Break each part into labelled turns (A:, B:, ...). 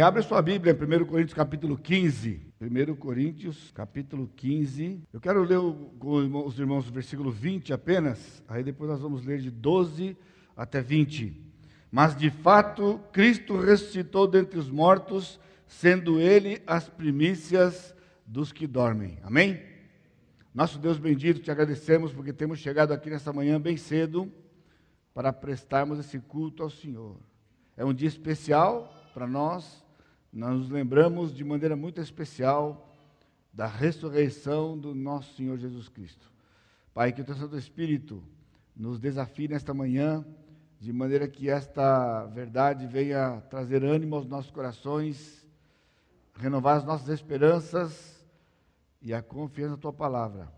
A: Abre sua Bíblia em 1 Coríntios capítulo 15. 1 Coríntios capítulo 15. Eu quero ler com os irmãos o versículo 20 apenas, aí depois nós vamos ler de 12 até 20. Mas de fato, Cristo ressuscitou dentre os mortos, sendo ele as primícias dos que dormem. Amém? Nosso Deus bendito, te agradecemos porque temos chegado aqui nessa manhã bem cedo para prestarmos esse culto ao Senhor. É um dia especial para nós nós nos lembramos de maneira muito especial da ressurreição do nosso Senhor Jesus Cristo. Pai, que o teu Santo Espírito nos desafie nesta manhã, de maneira que esta verdade venha trazer ânimo aos nossos corações, renovar as nossas esperanças e a confiança na tua palavra.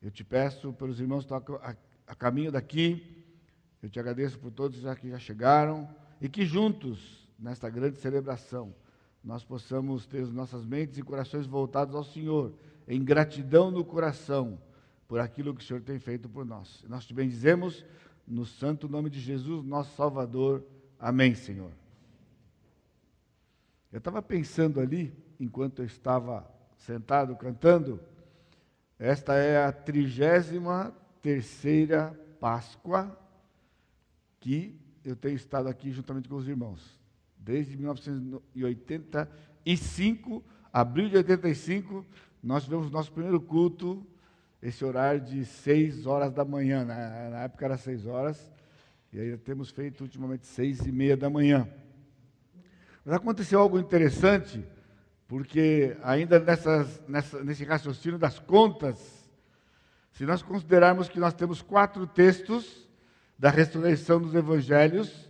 A: Eu te peço pelos irmãos que estão a, a caminho daqui, eu te agradeço por todos que já chegaram e que juntos, nesta grande celebração, nós possamos ter as nossas mentes e corações voltados ao Senhor, em gratidão no coração por aquilo que o Senhor tem feito por nós. Nós te bendizemos no santo nome de Jesus, nosso Salvador. Amém, Senhor. Eu estava pensando ali, enquanto eu estava sentado cantando, esta é a trigésima terceira Páscoa que eu tenho estado aqui juntamente com os irmãos desde 1985, abril de 85, nós tivemos nosso primeiro culto, esse horário de 6 horas da manhã, na, né? na época era 6 horas, e aí temos feito ultimamente 6 e meia da manhã. Mas aconteceu algo interessante, porque ainda nessas, nessa, nesse raciocínio das contas, se nós considerarmos que nós temos quatro textos da ressurreição dos evangelhos,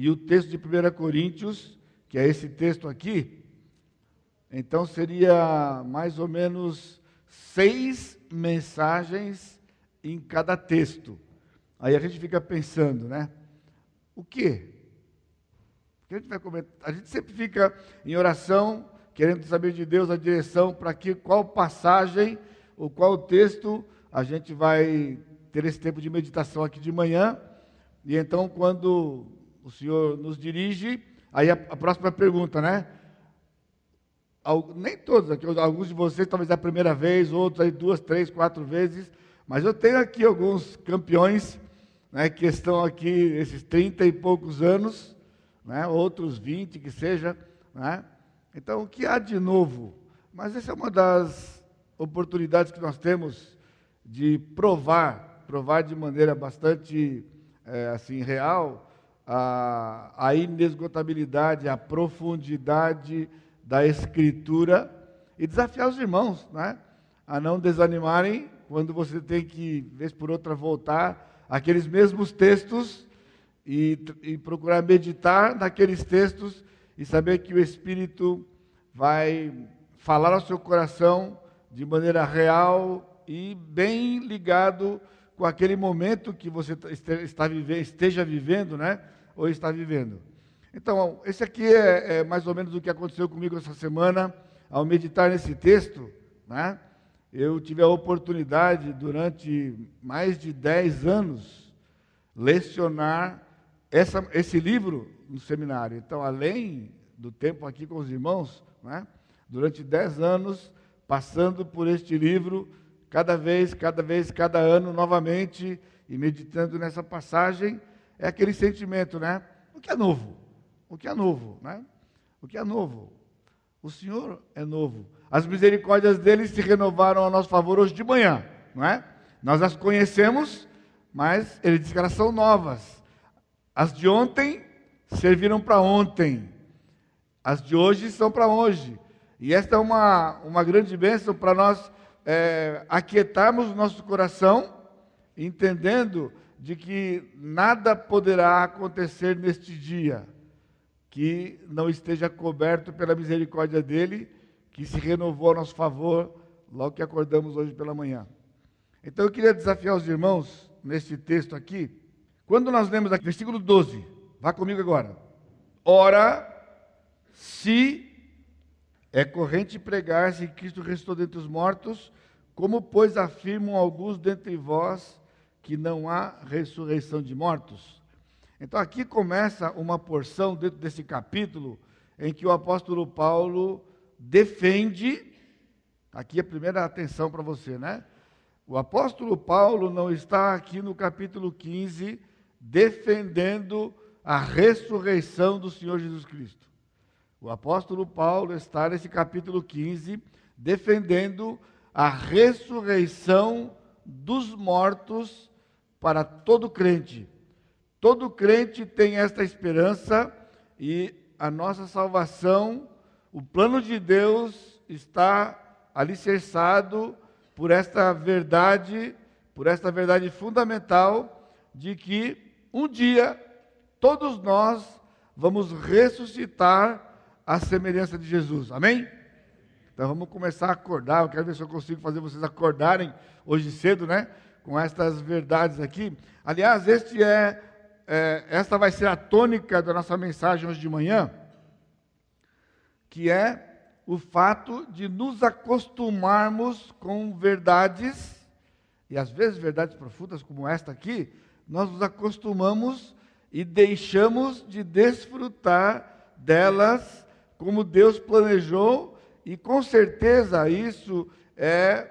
A: e o texto de 1 Coríntios, que é esse texto aqui, então seria mais ou menos seis mensagens em cada texto. Aí a gente fica pensando, né? O quê? a gente vai comentar? A gente sempre fica em oração, querendo saber de Deus a direção para que qual passagem ou qual texto a gente vai ter esse tempo de meditação aqui de manhã. E então, quando o Senhor nos dirige. Aí a, a próxima pergunta, né? nem todos aqui, alguns de vocês talvez é a primeira vez, outros aí duas, três, quatro vezes, mas eu tenho aqui alguns campeões né, que estão aqui esses 30 e poucos anos, né, outros 20 que seja. Né? Então, o que há de novo? Mas essa é uma das oportunidades que nós temos de provar, provar de maneira bastante é, assim real, a, a inesgotabilidade, a profundidade da Escritura e desafiar os irmãos né, a não desanimarem quando você tem que, vez por outra, voltar aqueles mesmos textos e, e procurar meditar naqueles textos e saber que o Espírito vai falar ao seu coração de maneira real e bem ligado com aquele momento que você esteja vivendo, né? Ou está vivendo. Então, esse aqui é, é, mais ou menos o que aconteceu comigo essa semana, ao meditar nesse texto. Né? Eu tive a oportunidade, durante mais de 10 anos, lecionar essa, esse livro no seminário. Então, além do tempo aqui com os irmãos, né? durante 10 anos, passando por este livro, cada vez, cada vez, cada ano, novamente, e meditando nessa passagem, é aquele sentimento, né? O que é novo? O que é novo, né? O que é novo? O Senhor é novo. As misericórdias dele se renovaram a nosso favor hoje de manhã, não é? Nós as conhecemos, mas ele diz que elas são novas. As de ontem serviram para ontem. As de hoje são para hoje. E esta é uma, uma grande bênção para nós é, aquietarmos o nosso coração, entendendo de que nada poderá acontecer neste dia que não esteja coberto pela misericórdia dele, que se renovou a nosso favor logo que acordamos hoje pela manhã. Então eu queria desafiar os irmãos neste texto aqui. Quando nós lemos aqui, versículo 12, vá comigo agora. Ora, se é corrente pregar-se que Cristo ressuscitou dentre os mortos, como, pois, afirmam alguns dentre vós que não há ressurreição de mortos. Então aqui começa uma porção dentro desse capítulo em que o apóstolo Paulo defende. Aqui a primeira atenção para você, né? O apóstolo Paulo não está aqui no capítulo 15 defendendo a ressurreição do Senhor Jesus Cristo. O apóstolo Paulo está nesse capítulo 15 defendendo a ressurreição dos mortos para todo crente. Todo crente tem esta esperança e a nossa salvação, o plano de Deus está alicerçado por esta verdade, por esta verdade fundamental de que um dia todos nós vamos ressuscitar à semelhança de Jesus. Amém? Então vamos começar a acordar. Eu quero ver se eu consigo fazer vocês acordarem hoje cedo, né? Com estas verdades aqui. Aliás, este é, é esta vai ser a tônica da nossa mensagem hoje de manhã, que é o fato de nos acostumarmos com verdades, e às vezes verdades profundas como esta aqui, nós nos acostumamos e deixamos de desfrutar delas como Deus planejou e com certeza isso é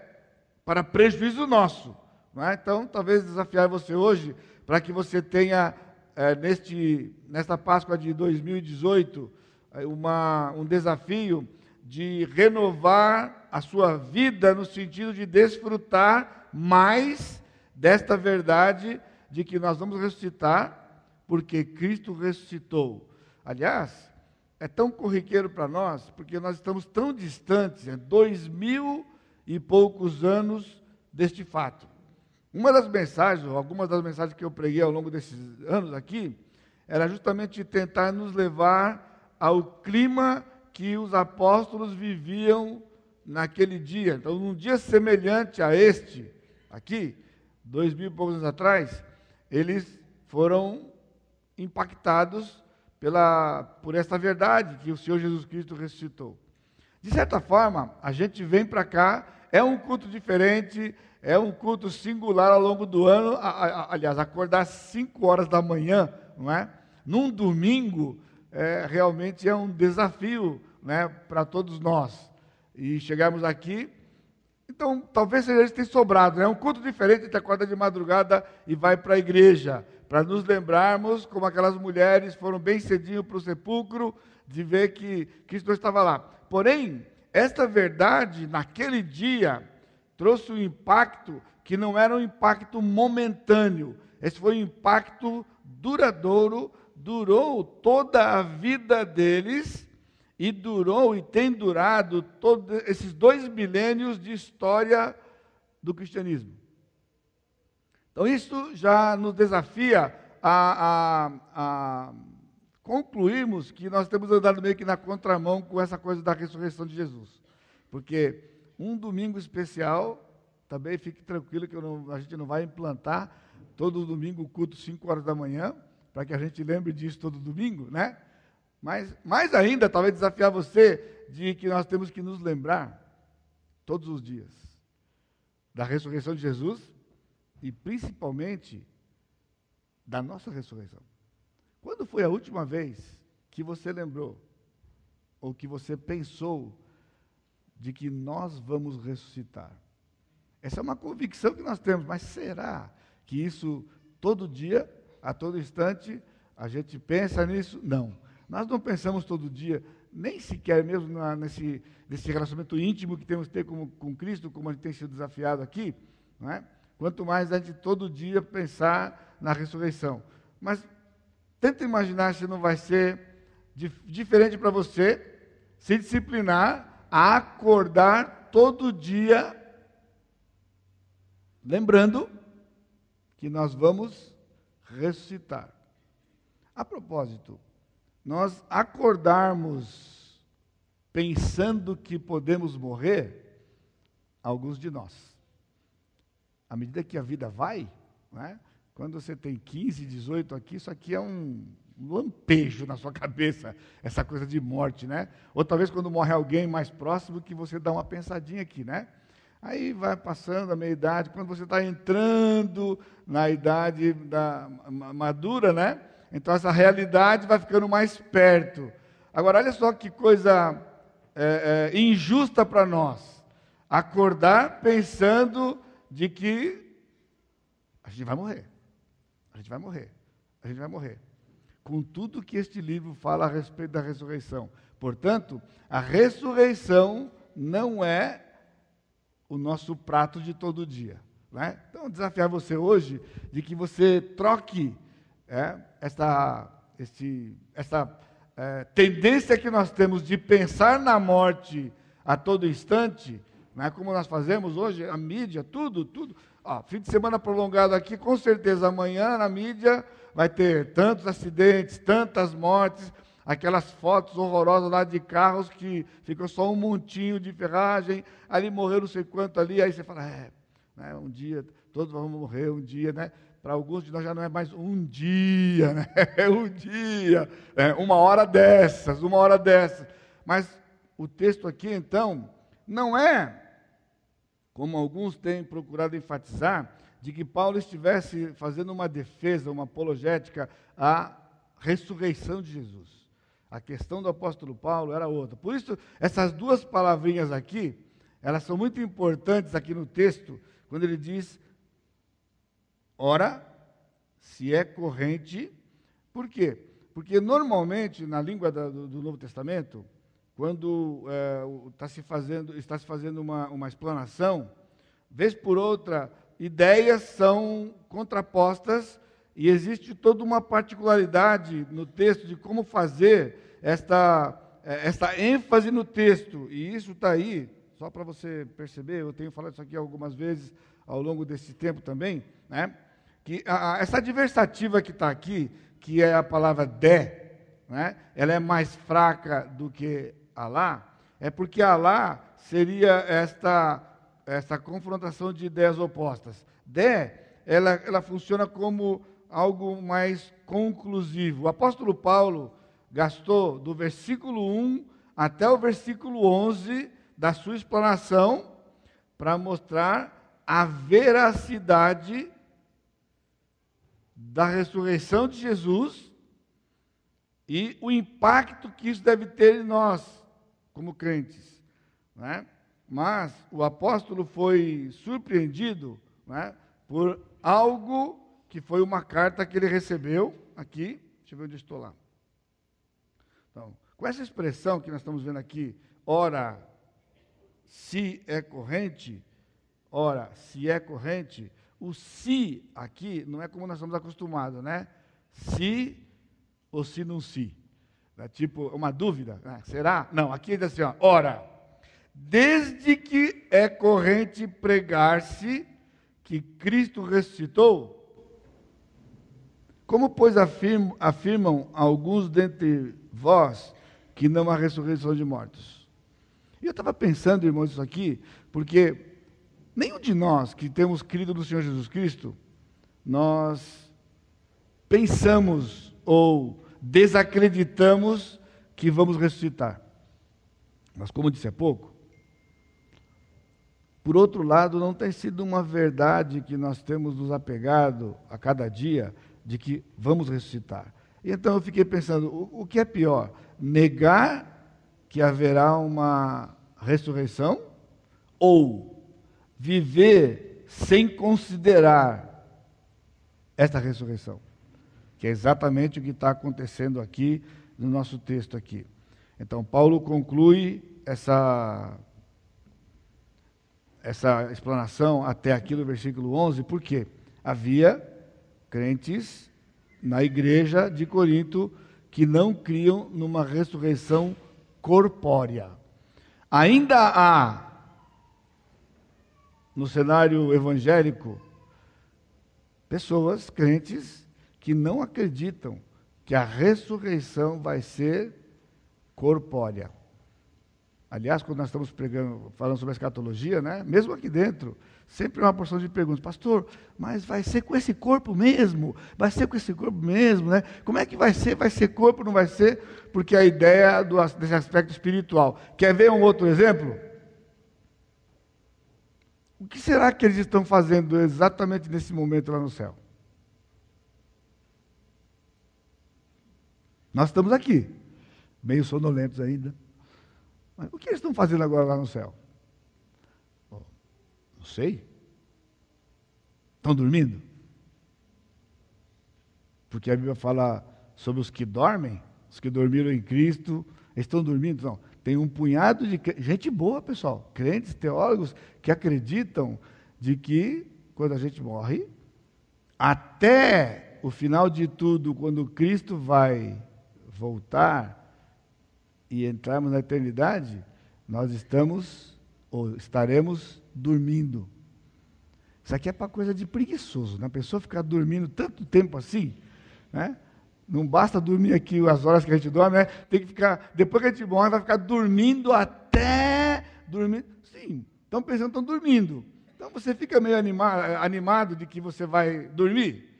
A: para prejuízo nosso. É? Então, talvez desafiar você hoje para que você tenha, é, neste, nesta Páscoa de 2018, é, uma, um desafio de renovar a sua vida no sentido de desfrutar mais desta verdade de que nós vamos ressuscitar porque Cristo ressuscitou. Aliás, é tão corriqueiro para nós, porque nós estamos tão distantes, é dois mil e poucos anos deste fato. Uma das mensagens, algumas das mensagens que eu preguei ao longo desses anos aqui, era justamente tentar nos levar ao clima que os apóstolos viviam naquele dia. Então, num dia semelhante a este, aqui, dois mil e poucos anos atrás, eles foram impactados pela, por esta verdade que o Senhor Jesus Cristo ressuscitou. De certa forma, a gente vem para cá, é um culto diferente, é um culto singular ao longo do ano. A, a, aliás, acordar às 5 horas da manhã, não é? Num domingo, é, realmente é um desafio né, para todos nós. E chegamos aqui, então talvez seja isso que tem sobrado, é né? um culto diferente, a gente acorda de madrugada e vai para a igreja para nos lembrarmos como aquelas mulheres foram bem cedinho para o sepulcro, de ver que Cristo estava lá. Porém, esta verdade, naquele dia, trouxe um impacto que não era um impacto momentâneo, esse foi um impacto duradouro, durou toda a vida deles e durou e tem durado todos esses dois milênios de história do cristianismo. Então, isso já nos desafia a, a, a concluirmos que nós temos andado meio que na contramão com essa coisa da ressurreição de Jesus. Porque um domingo especial, também fique tranquilo que não, a gente não vai implantar todo domingo o culto 5 horas da manhã, para que a gente lembre disso todo domingo, né? Mas mais ainda, talvez desafiar você de que nós temos que nos lembrar todos os dias da ressurreição de Jesus e principalmente da nossa ressurreição. Foi a última vez que você lembrou ou que você pensou de que nós vamos ressuscitar? Essa é uma convicção que nós temos, mas será que isso todo dia, a todo instante, a gente pensa nisso? Não. Nós não pensamos todo dia, nem sequer mesmo na, nesse, nesse relacionamento íntimo que temos que ter com, com Cristo, como a gente tem sido desafiado aqui, não é? Quanto mais a gente todo dia pensar na ressurreição. Mas tenta imaginar se não vai ser diferente para você se disciplinar a acordar todo dia, lembrando que nós vamos ressuscitar. A propósito, nós acordarmos pensando que podemos morrer, alguns de nós à medida que a vida vai, né, quando você tem 15, 18 aqui, isso aqui é um lampejo na sua cabeça, essa coisa de morte, né? Ou talvez quando morre alguém mais próximo, que você dá uma pensadinha aqui, né? Aí vai passando a meia idade, quando você está entrando na idade da madura, né? Então essa realidade vai ficando mais perto. Agora, olha só que coisa é, é, injusta para nós. Acordar pensando de que a gente vai morrer. A gente vai morrer. A gente vai morrer. Com tudo que este livro fala a respeito da ressurreição. Portanto, a ressurreição não é o nosso prato de todo dia. Né? Então, desafiar você hoje de que você troque é, essa, esse, essa é, tendência que nós temos de pensar na morte a todo instante, né, como nós fazemos hoje, a mídia, tudo, tudo. Ó, fim de semana prolongado aqui, com certeza amanhã na mídia vai ter tantos acidentes, tantas mortes, aquelas fotos horrorosas lá de carros que ficou só um montinho de ferragem, ali morreu não sei quanto ali, aí você fala, é, né, um dia, todos vamos morrer um dia, né? Para alguns de nós já não é mais um dia, né? É um dia, é uma hora dessas, uma hora dessas. Mas o texto aqui, então, não é, como alguns têm procurado enfatizar, de que Paulo estivesse fazendo uma defesa, uma apologética à ressurreição de Jesus. A questão do apóstolo Paulo era outra. Por isso, essas duas palavrinhas aqui, elas são muito importantes aqui no texto, quando ele diz: ora, se é corrente, por quê? Porque normalmente, na língua do, Novo Testamento, quando é, está se fazendo, está se fazendo uma, uma explanação, vez por outra, ideias são contrapostas e existe toda uma particularidade no texto de como fazer esta, é, esta ênfase no texto. E isso está aí, só para você perceber, eu tenho falado isso aqui algumas vezes ao longo desse tempo também, né? que a, a, essa adversativa que está aqui, que é a palavra de, né? ela é mais fraca do que Alá, é porque Alá seria esta, esta confrontação de ideias opostas. De, ela, ela funciona como algo mais conclusivo. O apóstolo Paulo gastou do versículo 1 até o versículo 11 da sua explanação para mostrar a veracidade da ressurreição de Jesus e o impacto que isso deve ter em nós, como crentes. Né? Mas o apóstolo foi surpreendido né, por algo que foi uma carta que ele recebeu aqui. Deixa eu ver onde estou lá. Então, com essa expressão que nós estamos vendo aqui, ora, se é corrente, ora, se é corrente, o se aqui não é como nós estamos acostumados, né? Se ou se não se. É tipo uma dúvida, né? será? Não, aqui diz assim, ó, ora, desde que é corrente pregar-se que Cristo ressuscitou, como, pois, afirmam, afirmam alguns dentre vós que não há ressurreição de mortos? E eu estava pensando, irmãos, isso aqui, porque nenhum de nós que temos crido no Senhor Jesus Cristo, nós pensamos ou desacreditamos que vamos ressuscitar. Mas, como disse há pouco, por outro lado, não tem sido uma verdade que nós temos nos apegado a cada dia de que vamos ressuscitar. Então eu fiquei pensando, o, o que é pior? Negar que haverá uma ressurreição ou viver sem considerar esta ressurreição? Que é exatamente o que está acontecendo aqui no nosso texto aqui. Então Paulo conclui essa essa explanação até aqui no versículo 11, porque havia crentes na igreja de Corinto que não criam numa ressurreição corpórea. Ainda há no cenário evangélico pessoas crentes que não acreditam que a ressurreição vai ser corpórea. Aliás, quando nós estamos pregando, falando sobre a escatologia, né? mesmo aqui dentro, sempre uma porção de perguntas. Pastor, mas vai ser com esse corpo mesmo? Vai ser com esse corpo mesmo, né? Como é que vai ser? Vai ser corpo, não vai ser? Porque a ideia do, desse aspecto espiritual. Quer ver um outro exemplo? O que será que eles estão fazendo exatamente nesse momento lá no céu? Nós estamos aqui. meio sonolentos ainda. Mas o que eles estão fazendo agora lá no céu? Não sei. Estão dormindo? Porque a Bíblia fala sobre os que dormem, os que dormiram em Cristo, estão dormindo? Não. Tem um punhado de gente boa, pessoal, crentes, teólogos, que acreditam de que quando a gente morre, até o final de tudo, quando Cristo vai voltar e entrarmos na eternidade, nós estamos ou estaremos dormindo. Isso aqui é para coisa de preguiçoso, né? A pessoa ficar dormindo tanto tempo assim, né? Não basta dormir aqui as horas que a gente dorme, né? Tem que ficar, depois que a gente morre, vai ficar dormindo até dormir. Sim, estão pensando, estão dormindo. Então você fica meio animado, animado de que você vai dormir.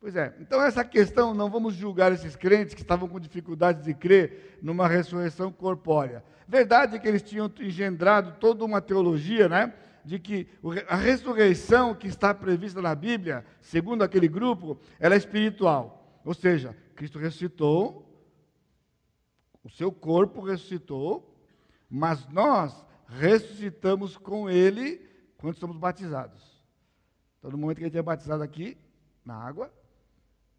A: Pois é, então essa questão, não vamos julgar esses crentes que estavam com dificuldade de crer numa ressurreição corpórea. Verdade é que eles tinham engendrado toda uma teologia, né? De que a ressurreição que está prevista na Bíblia, segundo aquele grupo, ela é espiritual. Ou seja, Cristo ressuscitou, o seu corpo ressuscitou, mas nós ressuscitamos com ele quando somos batizados. Então, no momento que gente é batizado aqui, na água,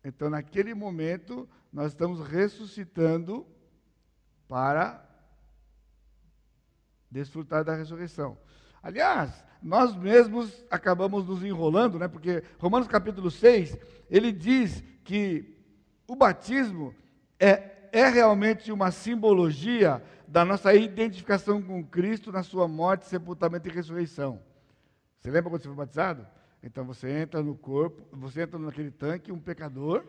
A: então naquele momento nós estamos ressuscitando para desfrutar da ressurreição. Aliás, nós mesmos acabamos nos enrolando, né? Porque Romanos capítulo 6, ele diz que o batismo é, é realmente uma simbologia da nossa identificação com Cristo na sua morte, sepultamento e ressurreição. Você lembra quando você foi batizado? Então você entra no corpo, você entra naquele tanque, um pecador,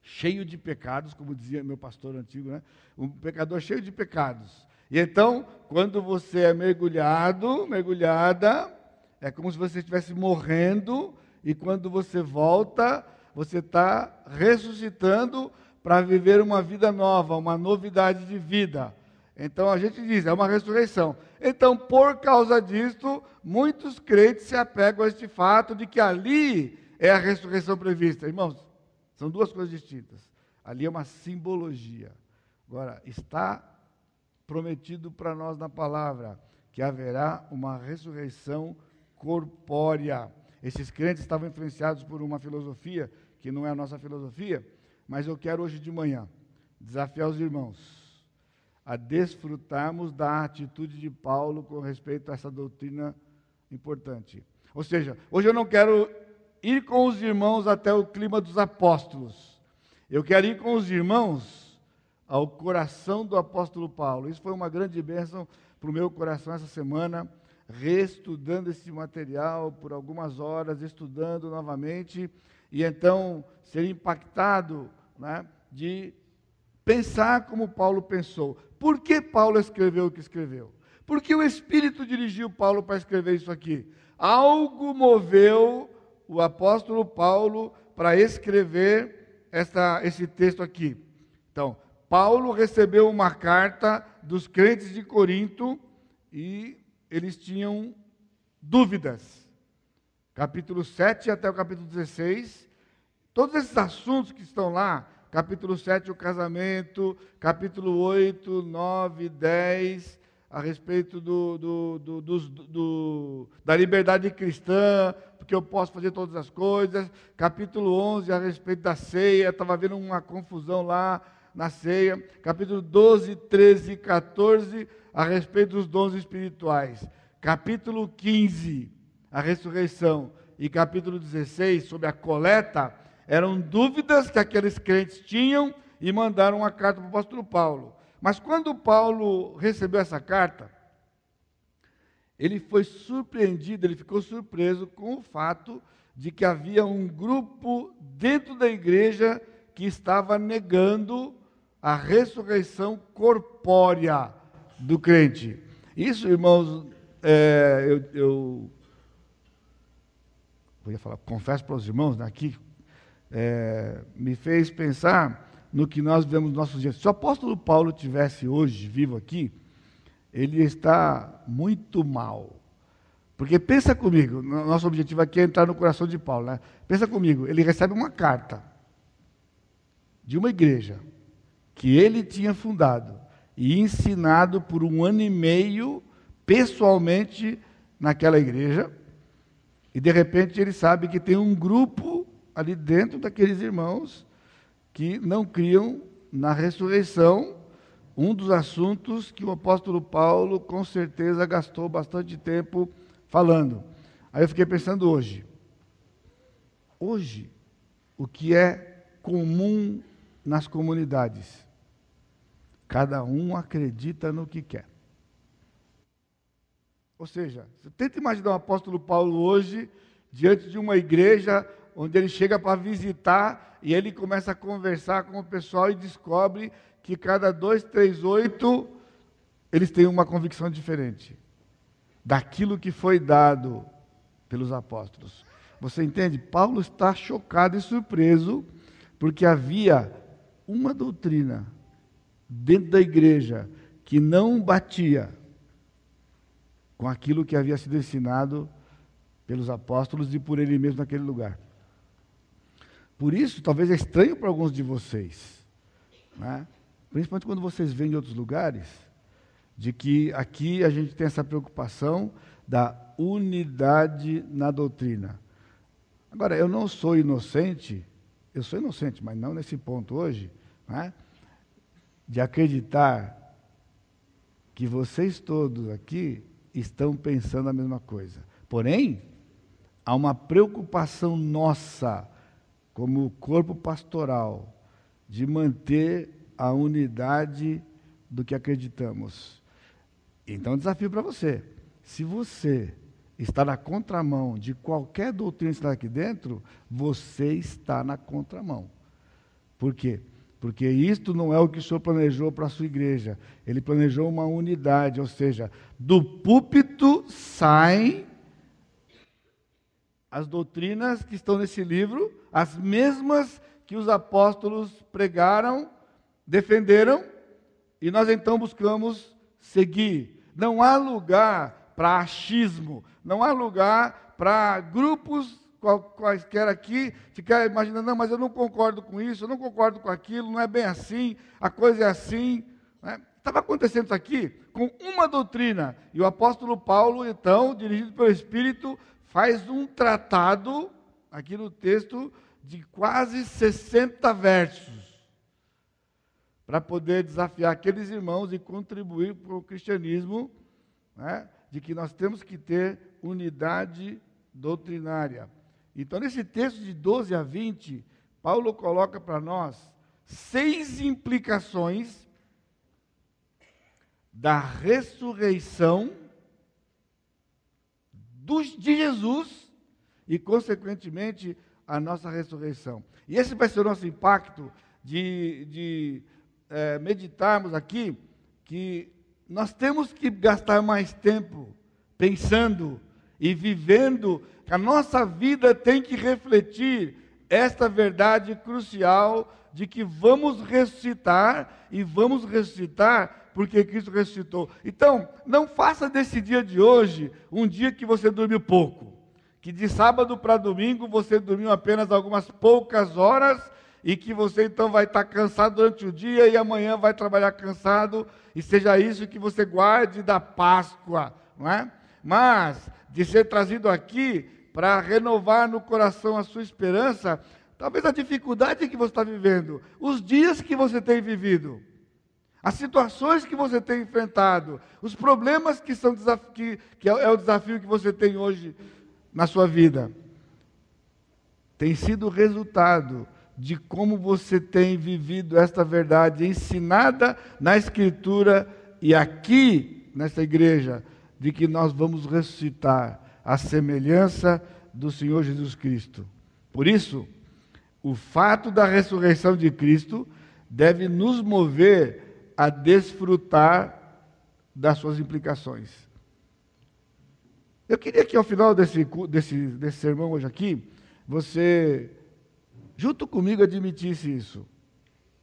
A: cheio de pecados, como dizia meu pastor antigo, né? Um pecador cheio de pecados. E então, quando você é mergulhado, mergulhada, é como se você estivesse morrendo, e quando você volta, você está ressuscitando para viver uma vida nova, uma novidade de vida. Então a gente diz, é uma ressurreição. Então, por causa disto, muitos crentes se apegam a este fato de que ali é a ressurreição prevista. Irmãos, são duas coisas distintas. Ali é uma simbologia. Agora, está prometido para nós na palavra que haverá uma ressurreição corpórea. Esses crentes estavam influenciados por uma filosofia que não é a nossa filosofia, mas eu quero hoje de manhã desafiar os irmãos a desfrutarmos da atitude de Paulo com respeito a essa doutrina importante. Ou seja, hoje eu não quero ir com os irmãos até o clima dos apóstolos. Eu quero ir com os irmãos ao coração do apóstolo Paulo. Isso foi uma grande bênção para o meu coração essa semana, reestudando esse material por algumas horas, estudando novamente e então ser impactado né, de pensar como Paulo pensou. Por que Paulo escreveu o que escreveu? Por que o Espírito dirigiu Paulo para escrever isso aqui? Algo moveu o apóstolo Paulo para escrever esta, esse texto aqui. Então, Paulo recebeu uma carta dos crentes de Corinto e eles tinham dúvidas capítulo 7 até o capítulo 16. Todos esses assuntos que estão lá, capítulo 7, o casamento, capítulo 8, 9, 10, a respeito do, do, do, do, da liberdade cristã, porque eu posso fazer todas as coisas. Capítulo 11, a respeito da ceia, estava havendo uma confusão lá na ceia. Capítulo 12, 13 e 14, a respeito dos dons espirituais. Capítulo 15, a ressurreição, e capítulo 16, sobre a coleta, eram dúvidas que aqueles crentes tinham e mandaram uma carta para o apóstolo Paulo. Mas quando Paulo recebeu essa carta, ele foi surpreendido, ele ficou surpreso com o fato de que havia um grupo dentro da igreja que estava negando a ressurreição corpórea do crente. Isso, irmãos, é, eu, eu falar, confesso para os irmãos né, aqui, é, me fez pensar no que nós vemos nos nossos dias. Se o apóstolo Paulo tivesse hoje vivo aqui, ele está muito mal. Porque pensa comigo, nosso objetivo aqui é entrar no coração de Paulo, né? Pensa comigo, ele recebe uma carta de uma igreja que ele tinha fundado e ensinado por um ano e meio pessoalmente naquela igreja. E de repente ele sabe que tem um grupo ali dentro daqueles irmãos que não criam na ressurreição, um dos assuntos que o apóstolo Paulo com certeza gastou bastante tempo falando. Aí eu fiquei pensando hoje. Hoje, o que é comum nas comunidades? Cada um acredita no que quer. Ou seja, você tenta imaginar o apóstolo Paulo hoje diante de uma igreja onde ele chega para visitar e ele começa a conversar com o pessoal e descobre que cada dois, três, oito, eles têm uma convicção diferente daquilo que foi dado pelos apóstolos. Você entende? Paulo está chocado e surpreso porque havia uma doutrina dentro da igreja que não batia com aquilo que havia sido ensinado pelos apóstolos e por ele mesmo naquele lugar. Por isso, talvez é estranho para alguns de vocês, né? principalmente quando vocês vêm de outros lugares, de que aqui a gente tem essa preocupação da unidade na doutrina. Agora, eu não sou inocente, eu sou inocente, mas não nesse ponto hoje, né? de acreditar que vocês todos aqui estão pensando a mesma coisa. Porém, há uma preocupação nossa, como corpo pastoral, de manter a unidade do que acreditamos. Então, desafio para você. Se você está na contramão de qualquer doutrina que está aqui dentro, você está na contramão. Por quê? Porque isto não é o que o Senhor planejou para a sua igreja. Ele planejou uma unidade, ou seja, do púlpito saem as doutrinas que estão nesse livro, as mesmas que os apóstolos pregaram, defenderam, e nós então buscamos seguir. Não há lugar para achismo, não há lugar para grupos quaisquer aqui, ficar imaginando, não, mas eu não concordo com isso, eu não concordo com aquilo, não é bem assim, a coisa é assim. Né? Estava acontecendo isso aqui com uma doutrina, e o apóstolo Paulo, então, dirigido pelo Espírito, faz um tratado, aqui no texto, de quase 60 versos, para poder desafiar aqueles irmãos e contribuir para o cristianismo, né, de que nós temos que ter unidade doutrinária. Então, nesse texto de 12 a 20, Paulo coloca para nós seis implicações da ressurreição de Jesus e, consequentemente, a nossa ressurreição. E esse vai ser o nosso impacto de, de é, meditarmos aqui que nós temos que gastar mais tempo pensando e vivendo, a nossa vida tem que refletir esta verdade crucial de que vamos ressuscitar e vamos ressuscitar porque Cristo ressuscitou. Então, não faça desse dia de hoje um dia que você dormiu pouco. Que de sábado para domingo você dormiu apenas algumas poucas horas e que você então vai estar cansado durante o dia e amanhã vai trabalhar cansado e seja isso que você guarde da Páscoa, não é? Mas de ser trazido aqui para renovar no coração a sua esperança, talvez a dificuldade que você está vivendo, os dias que você tem vivido, as situações que você tem enfrentado, os problemas que são que, que é o desafio que você tem hoje na sua vida, tem sido resultado de como você tem vivido esta verdade ensinada na Escritura e aqui nesta igreja, de que nós vamos ressuscitar a semelhança do Senhor Jesus Cristo. Por isso, o fato da ressurreição de Cristo deve nos mover a desfrutar das suas implicações. Eu queria que ao final desse, desse, desse sermão hoje aqui, você, junto comigo, admitisse isso.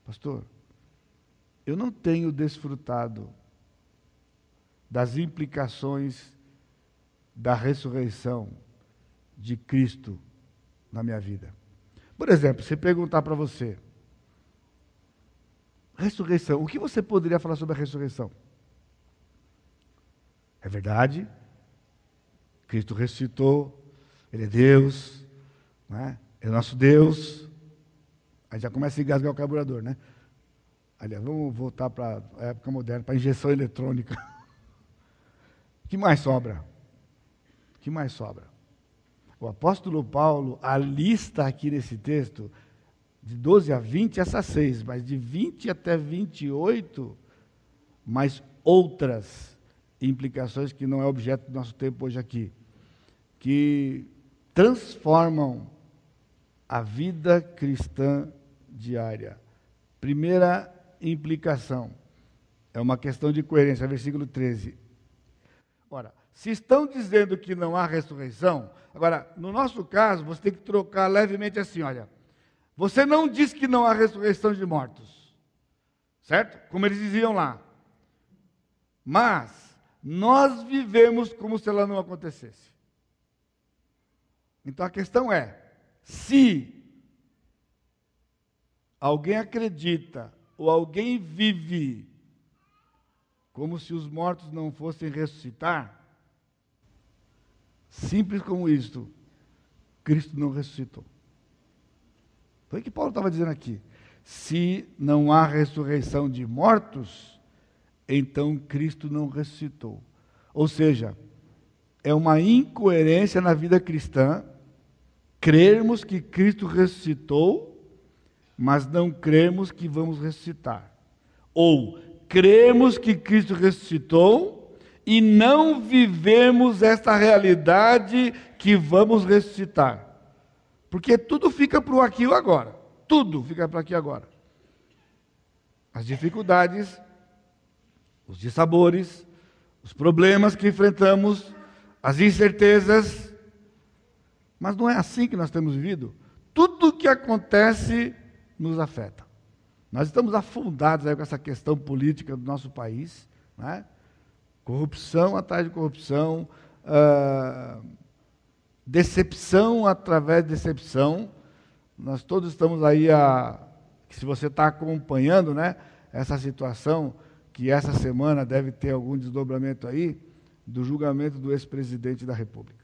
A: Pastor, eu não tenho desfrutado das implicações da ressurreição de Cristo na minha vida. Por exemplo, se perguntar para você, Ressurreição. O que você poderia falar sobre a ressurreição? É verdade. Cristo ressuscitou. Ele é Deus. Né? É nosso Deus. Aí já começa a engasgar o carburador, né? Aliás, vamos voltar para a época moderna, para a injeção eletrônica. O que mais sobra? O que mais sobra? O apóstolo Paulo, a lista aqui nesse texto, de 12 a 20, essas seis, mas de 20 até 28, mais outras implicações que não é objeto do nosso tempo hoje aqui, que transformam a vida cristã diária. Primeira implicação é uma questão de coerência, versículo 13. Ora, se estão dizendo que não há ressurreição, agora, no nosso caso, você tem que trocar levemente assim, olha. Você não diz que não há ressurreição de mortos, certo? Como eles diziam lá. Mas nós vivemos como se ela não acontecesse. Então a questão é: se alguém acredita ou alguém vive como se os mortos não fossem ressuscitar, simples como isto, Cristo não ressuscitou. Foi o que Paulo estava dizendo aqui. Se não há ressurreição de mortos, então Cristo não ressuscitou. Ou seja, é uma incoerência na vida cristã crermos que Cristo ressuscitou, mas não cremos que vamos ressuscitar. Ou cremos que Cristo ressuscitou e não vivemos esta realidade que vamos ressuscitar. Porque tudo fica para o aqui e agora. Tudo fica para aqui e agora. As dificuldades, os dissabores, os problemas que enfrentamos, as incertezas. Mas não é assim que nós temos vivido. Tudo o que acontece nos afeta. Nós estamos afundados com essa questão política do nosso país, né? corrupção atrás de corrupção, uh, decepção através de decepção. Nós todos estamos aí a. Se você está acompanhando né, essa situação, que essa semana deve ter algum desdobramento aí, do julgamento do ex-presidente da República.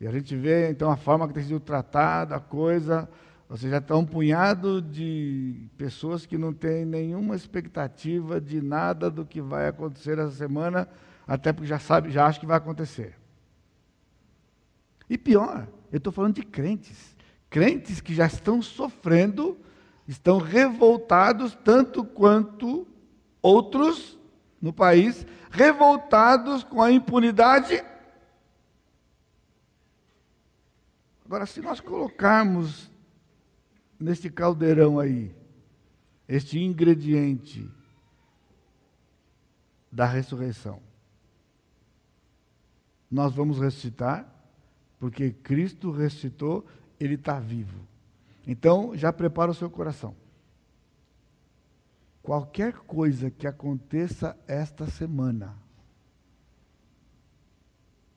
A: E a gente vê, então, a forma que tem sido tratada a coisa, ou seja, está um punhado de pessoas que não têm nenhuma expectativa de nada do que vai acontecer essa semana, até porque já sabe, já acha que vai acontecer. E pior, eu estou falando de crentes. Crentes que já estão sofrendo, estão revoltados tanto quanto outros no país, revoltados com a impunidade. Agora, se nós colocarmos neste caldeirão aí, este ingrediente da ressurreição, nós vamos ressuscitar? Porque Cristo ressuscitou, ele está vivo. Então, já prepara o seu coração. Qualquer coisa que aconteça esta semana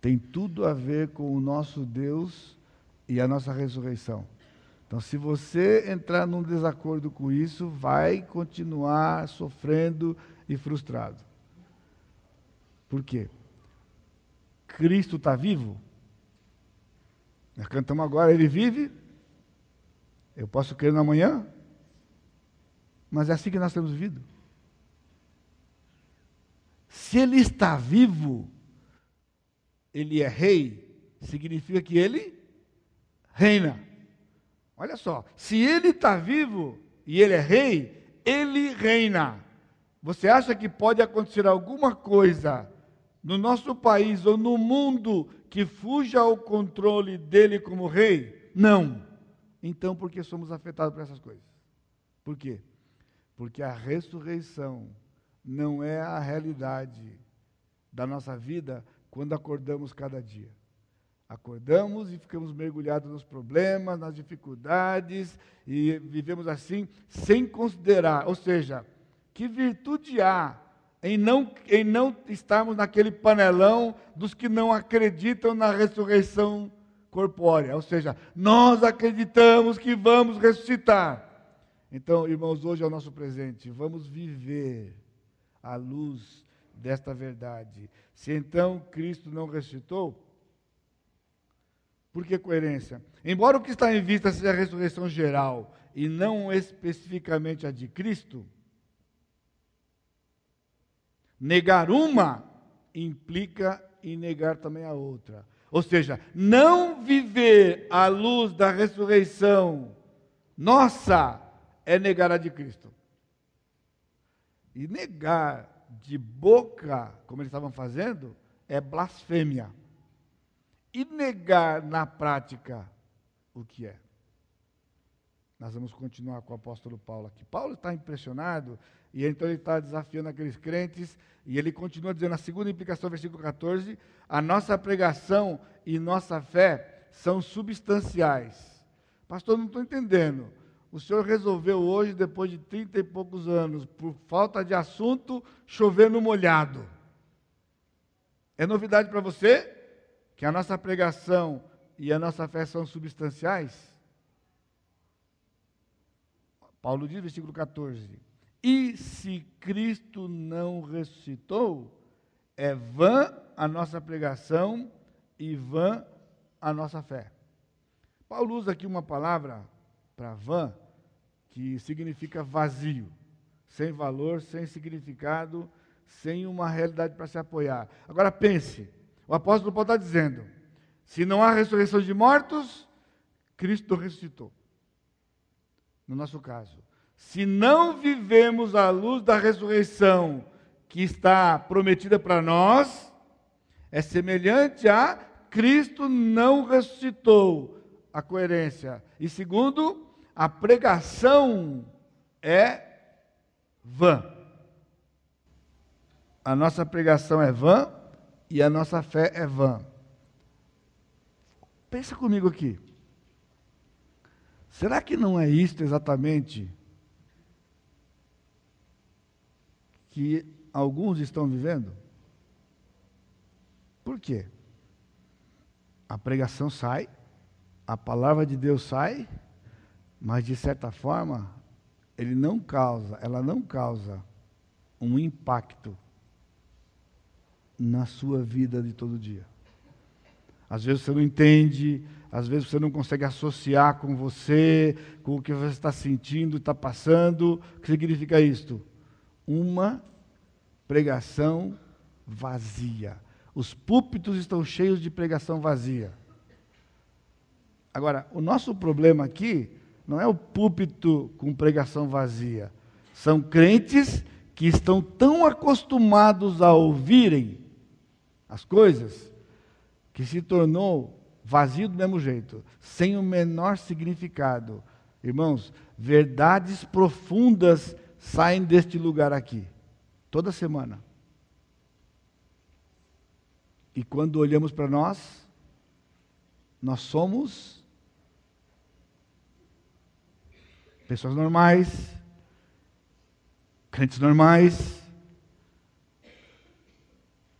A: tem tudo a ver com o nosso Deus e a nossa ressurreição. Então, se você entrar num desacordo com isso, vai continuar sofrendo e frustrado. Por quê? Cristo está vivo? Nós cantamos agora, Ele vive. Eu posso crer no amanhã. Mas é assim que nós temos vivido. Se Ele está vivo, Ele é rei, significa que Ele reina. Olha só, se Ele está vivo e Ele é rei, Ele reina. Você acha que pode acontecer alguma coisa no nosso país ou no mundo que fuja ao controle dele como rei? Não. Então, por que somos afetados por essas coisas? Por quê? Porque a ressurreição não é a realidade da nossa vida quando acordamos cada dia. Acordamos e ficamos mergulhados nos problemas, nas dificuldades e vivemos assim sem considerar, ou seja, que virtude há em não, em não estarmos naquele panelão dos que não acreditam na ressurreição corpórea. Ou seja, nós acreditamos que vamos ressuscitar. Então, irmãos, hoje é o nosso presente. Vamos viver à luz desta verdade. Se então Cristo não ressuscitou, por que coerência? Embora o que está em vista seja a ressurreição geral e não especificamente a de Cristo, negar uma implica em negar também a outra. Ou seja, não viver à luz da ressurreição nossa é negar a de Cristo. E negar de boca, como eles estavam fazendo, é blasfêmia. E negar na prática o que é. Nós vamos continuar com o apóstolo Paulo aqui. Paulo está impressionado, e então ele está desafiando aqueles crentes, e ele continua dizendo, na segunda implicação, versículo 14, a nossa pregação e nossa fé são substanciais. Pastor, não estou entendendo. O senhor resolveu hoje, depois de trinta e poucos anos, por falta de assunto, chover no molhado. É novidade para você que a nossa pregação e a nossa fé são substanciais? Paulo diz, versículo 14: E se Cristo não ressuscitou, é vã a nossa pregação e vã a nossa fé. Paulo usa aqui uma palavra para vã, que significa vazio, sem valor, sem significado, sem uma realidade para se apoiar. Agora pense, o apóstolo Paulo está dizendo: se não há ressurreição de mortos, Cristo ressuscitou. No nosso caso, se não vivemos à luz da ressurreição que está prometida para nós, é semelhante a Cristo não ressuscitou. A coerência. E segundo, a pregação é vã. A nossa pregação é vã e a nossa fé é vã. Pensa comigo aqui. Será que não é isto exatamente que alguns estão vivendo? Por quê? A pregação sai, a palavra de Deus sai, mas de certa forma, ele não causa, ela não causa um impacto na sua vida de todo dia. Às vezes você não entende, às vezes você não consegue associar com você, com o que você está sentindo, está passando. O que significa isto? Uma pregação vazia. Os púlpitos estão cheios de pregação vazia. Agora, o nosso problema aqui não é o púlpito com pregação vazia. São crentes que estão tão acostumados a ouvirem as coisas que se tornou vazio do mesmo jeito, sem o menor significado. Irmãos, verdades profundas saem deste lugar aqui, toda semana. E quando olhamos para nós, nós somos pessoas normais, crentes normais.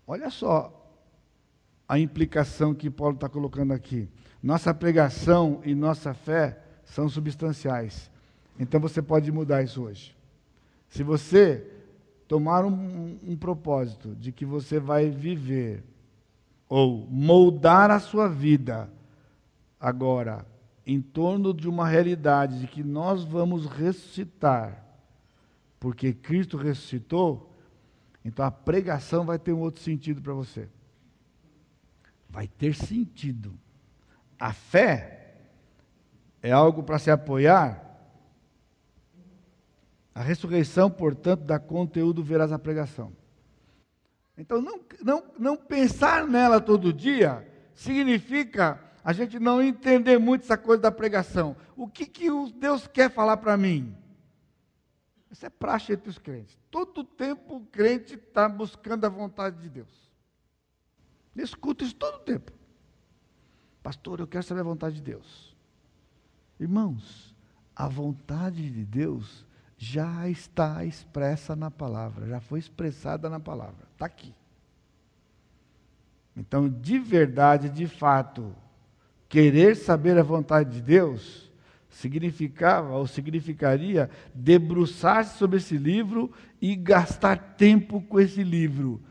A: Olha só a implicação que Paulo está colocando aqui. Nossa pregação e nossa fé são substanciais. Então você pode mudar isso hoje. Se você tomar um, um propósito de que você vai viver ou moldar a sua vida agora em torno de uma realidade de que nós vamos ressuscitar, porque Cristo ressuscitou, então a pregação vai ter um outro sentido para você. Vai ter sentido. A fé é algo para se apoiar. A ressurreição, portanto, dá conteúdo verás à pregação. Então, não, não, não pensar nela todo dia significa a gente não entender muito essa coisa da pregação. O que, que Deus quer falar para mim? Isso é praxe entre os crentes. Todo tempo o crente está buscando a vontade de Deus. Escuta isso todo tempo. Pastor, eu quero saber a vontade de Deus. Irmãos, a vontade de Deus já está expressa na palavra, já foi expressada na palavra. Está aqui. Então, de verdade, de fato, querer saber a vontade de Deus significava ou significaria debruçar-se sobre esse livro e gastar tempo com esse livro.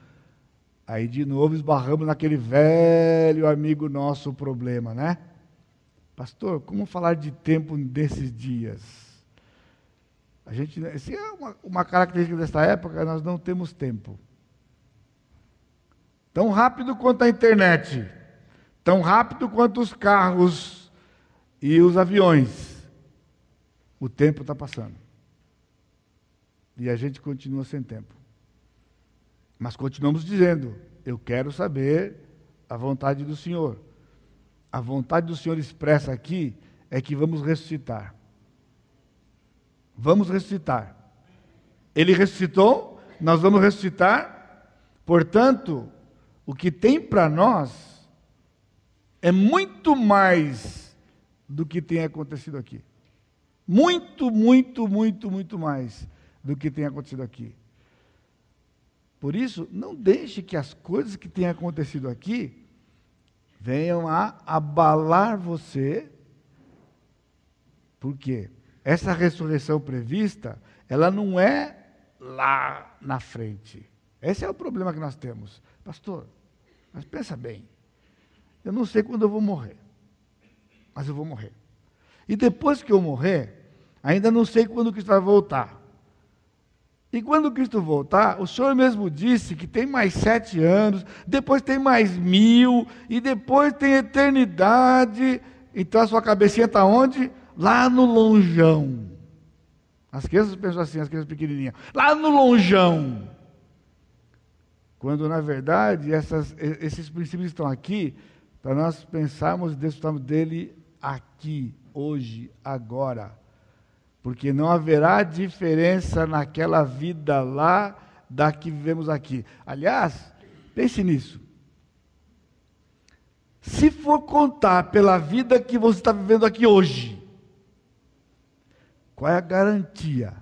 A: Aí de novo esbarramos naquele velho amigo nosso problema, né? Pastor, como falar de tempo nesses dias? A gente, se é uma, uma característica dessa época, nós não temos tempo. Tão rápido quanto a internet, tão rápido quanto os carros e os aviões, o tempo está passando. E a gente continua sem tempo. Mas continuamos dizendo: eu quero saber a vontade do Senhor. A vontade do Senhor expressa aqui é que vamos ressuscitar. Vamos ressuscitar. Ele ressuscitou, nós vamos ressuscitar. Portanto, o que tem para nós é muito mais do que tem acontecido aqui. Muito, muito, muito, muito mais do que tem acontecido aqui. Por isso, não deixe que as coisas que têm acontecido aqui venham a abalar você. Por quê? Essa ressurreição prevista, ela não é lá na frente. Esse é o problema que nós temos. Pastor, mas pensa bem. Eu não sei quando eu vou morrer. Mas eu vou morrer. E depois que eu morrer, ainda não sei quando Cristo vai voltar. E quando Cristo voltar, o Senhor mesmo disse que tem mais sete anos, depois tem mais mil, e depois tem eternidade. Então a sua cabecinha está onde? Lá no lonjão. As crianças pensam assim, as crianças pequenininhas. Lá no lonjão. Quando, na verdade, essas, esses princípios estão aqui para nós pensarmos e desfrutarmos dele aqui, hoje, agora. Porque não haverá diferença naquela vida lá da que vivemos aqui. Aliás, pense nisso. Se for contar pela vida que você está vivendo aqui hoje, qual é a garantia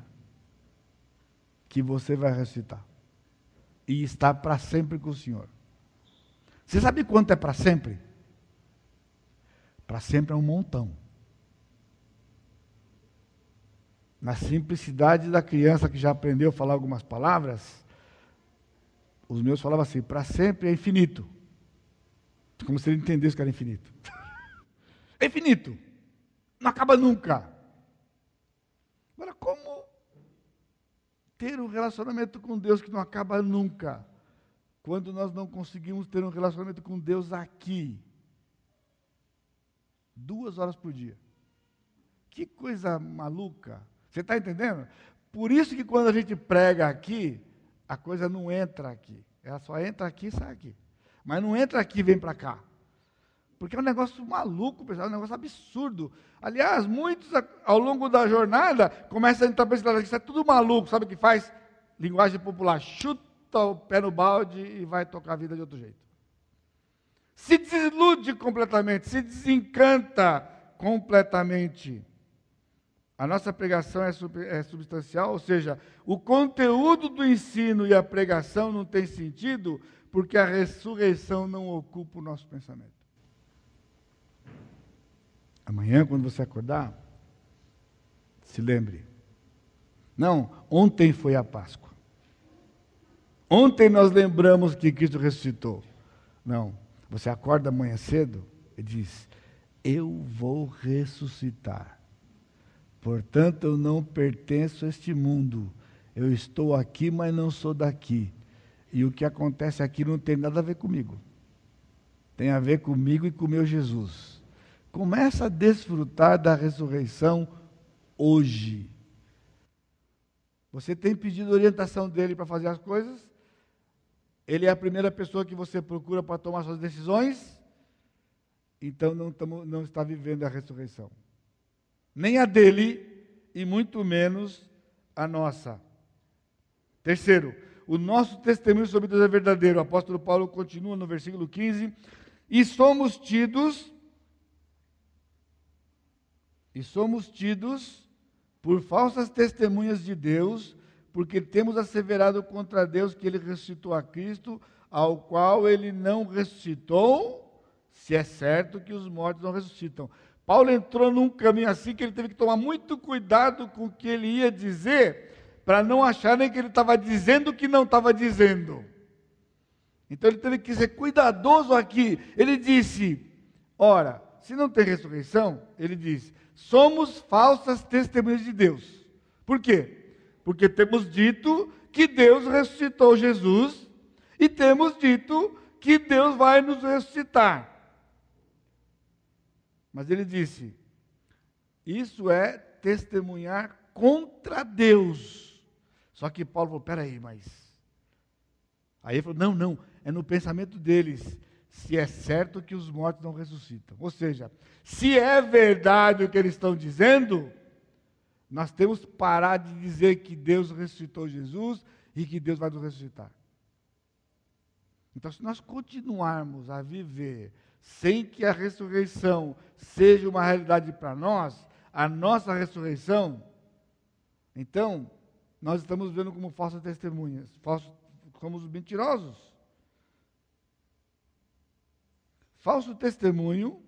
A: que você vai recitar? e estar para sempre com o Senhor. Você sabe quanto é para sempre? Para sempre é um montão. Na simplicidade da criança que já aprendeu a falar algumas palavras, os meus falavam assim: para sempre é infinito. Como se ele entendesse que era infinito. é infinito. Não acaba nunca. Agora, como ter um relacionamento com Deus que não acaba nunca. Quando nós não conseguimos ter um relacionamento com Deus aqui, duas horas por dia. Que coisa maluca. Você está entendendo? Por isso que quando a gente prega aqui, a coisa não entra aqui. Ela só entra aqui e sai aqui. Mas não entra aqui e vem para cá. Porque é um negócio maluco, pessoal, é um negócio absurdo. Aliás, muitos ao longo da jornada começam a entrar esse lado, isso é tudo maluco, sabe o que faz? Linguagem popular, chuta o pé no balde e vai tocar a vida de outro jeito. Se desilude completamente, se desencanta completamente. A nossa pregação é, é substancial, ou seja, o conteúdo do ensino e a pregação não tem sentido porque a ressurreição não ocupa o nosso pensamento. Amanhã, quando você acordar, se lembre. Não, ontem foi a Páscoa. Ontem nós lembramos que Cristo ressuscitou. Não, você acorda amanhã cedo e diz: Eu vou ressuscitar. Portanto, eu não pertenço a este mundo. Eu estou aqui, mas não sou daqui. E o que acontece aqui não tem nada a ver comigo. Tem a ver comigo e com o meu Jesus. Começa a desfrutar da ressurreição hoje. Você tem pedido orientação dele para fazer as coisas? Ele é a primeira pessoa que você procura para tomar suas decisões? Então não, tamo, não está vivendo a ressurreição. Nem a dele e muito menos a nossa. Terceiro, o nosso testemunho sobre Deus é verdadeiro. O apóstolo Paulo continua no versículo 15: e somos tidos e somos tidos por falsas testemunhas de Deus, porque temos asseverado contra Deus que ele ressuscitou a Cristo, ao qual ele não ressuscitou, se é certo que os mortos não ressuscitam. Paulo entrou num caminho assim que ele teve que tomar muito cuidado com o que ele ia dizer, para não acharem que ele estava dizendo o que não estava dizendo. Então ele teve que ser cuidadoso aqui. Ele disse: Ora, se não tem ressurreição, ele disse: somos falsas testemunhas de Deus. Por quê? Porque temos dito que Deus ressuscitou Jesus e temos dito que Deus vai nos ressuscitar. Mas ele disse: isso é testemunhar contra Deus. Só que Paulo falou: peraí, mas. Aí ele falou: não, não, é no pensamento deles se é certo que os mortos não ressuscitam. Ou seja, se é verdade o que eles estão dizendo, nós temos que parar de dizer que Deus ressuscitou Jesus e que Deus vai nos ressuscitar. Então, se nós continuarmos a viver sem que a ressurreição seja uma realidade para nós, a nossa ressurreição, então, nós estamos vendo como falsas testemunhas, falsos, como os mentirosos. Falso testemunho,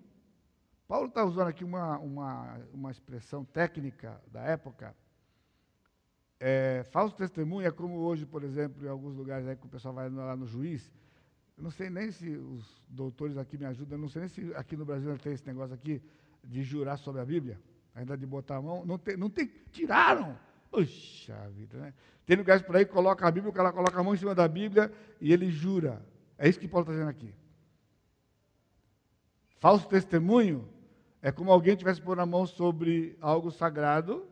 A: Paulo está usando aqui uma, uma, uma expressão técnica da época. É, falso testemunho é como hoje, por exemplo, em alguns lugares aí que o pessoal vai lá no juiz. Eu não sei nem se os doutores aqui me ajudam, eu não sei nem se aqui no Brasil tem esse negócio aqui de jurar sobre a Bíblia, ainda de botar a mão. Não tem, não tem tiraram! Puxa vida, né? Tem lugares por aí que coloca a Bíblia, o cara coloca a mão em cima da Bíblia e ele jura. É isso que Paulo está dizendo aqui. Falso testemunho é como alguém tivesse pondo a mão sobre algo sagrado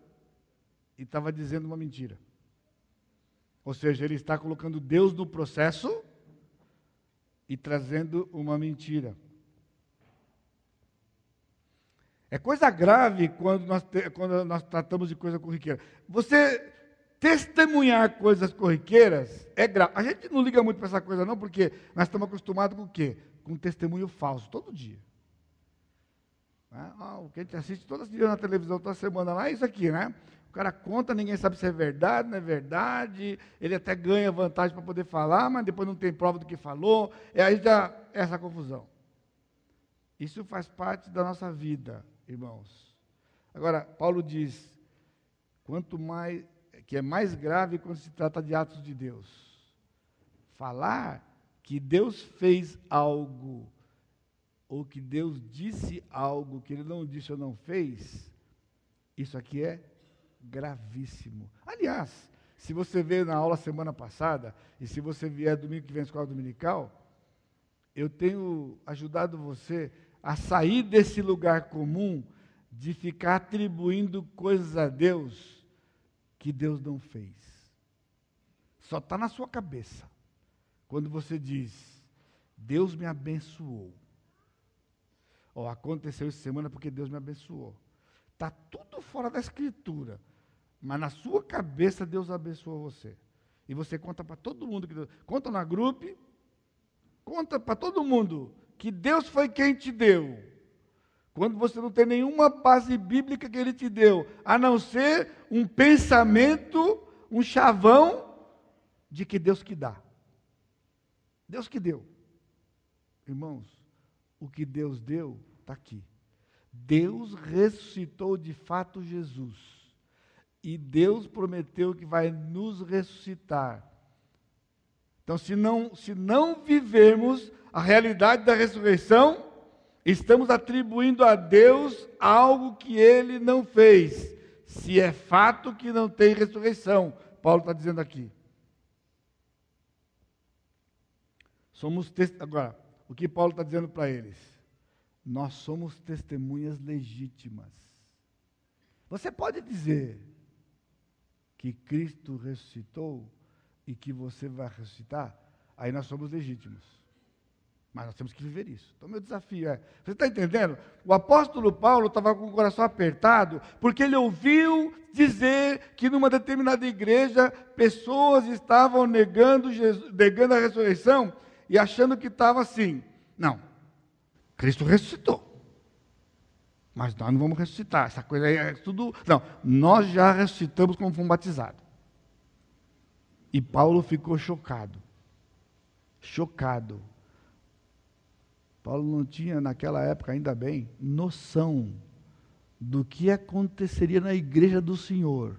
A: e estava dizendo uma mentira. Ou seja, ele está colocando Deus no processo e trazendo uma mentira. É coisa grave quando nós, te, quando nós tratamos de coisa corriqueira. Você testemunhar coisas corriqueiras é grave. A gente não liga muito para essa coisa, não, porque nós estamos acostumados com o quê? Com testemunho falso, todo dia. Né? Ah, o que a gente assiste todos os dias na televisão, toda semana lá, é isso aqui, né? O cara conta, ninguém sabe se é verdade, não é verdade. Ele até ganha vantagem para poder falar, mas depois não tem prova do que falou. E aí já é essa confusão. Isso faz parte da nossa vida, irmãos. Agora, Paulo diz: quanto mais que é mais grave quando se trata de atos de Deus. Falar que Deus fez algo ou que Deus disse algo que ele não disse ou não fez, isso aqui é gravíssimo. Aliás, se você veio na aula semana passada, e se você vier domingo que vem à escola dominical, eu tenho ajudado você a sair desse lugar comum de ficar atribuindo coisas a Deus que Deus não fez. Só está na sua cabeça. Quando você diz, Deus me abençoou. Oh, aconteceu essa semana porque Deus me abençoou. Está tudo fora da escritura. Mas na sua cabeça Deus abençoou você. E você conta para todo mundo que Deus. Conta na grupo, conta para todo mundo que Deus foi quem te deu. Quando você não tem nenhuma base bíblica que ele te deu, a não ser um pensamento, um chavão de que Deus que dá. Deus que deu. Irmãos, o que Deus deu está aqui. Deus ressuscitou de fato Jesus. E Deus prometeu que vai nos ressuscitar. Então, se não, se não vivermos a realidade da ressurreição, estamos atribuindo a Deus algo que ele não fez. Se é fato que não tem ressurreição, Paulo está dizendo aqui. Somos agora, o que Paulo está dizendo para eles? Nós somos testemunhas legítimas. Você pode dizer que Cristo ressuscitou e que você vai ressuscitar? Aí nós somos legítimos. Mas nós temos que viver isso. Então, meu desafio é: você está entendendo? O apóstolo Paulo estava com o coração apertado, porque ele ouviu dizer que numa determinada igreja pessoas estavam negando, Jesus, negando a ressurreição e achando que estava assim. Não, Cristo ressuscitou. Mas nós não vamos ressuscitar. Essa coisa aí é tudo. Não, nós já ressuscitamos como fomos batizados. E Paulo ficou chocado. Chocado. Paulo não tinha, naquela época, ainda bem, noção do que aconteceria na igreja do Senhor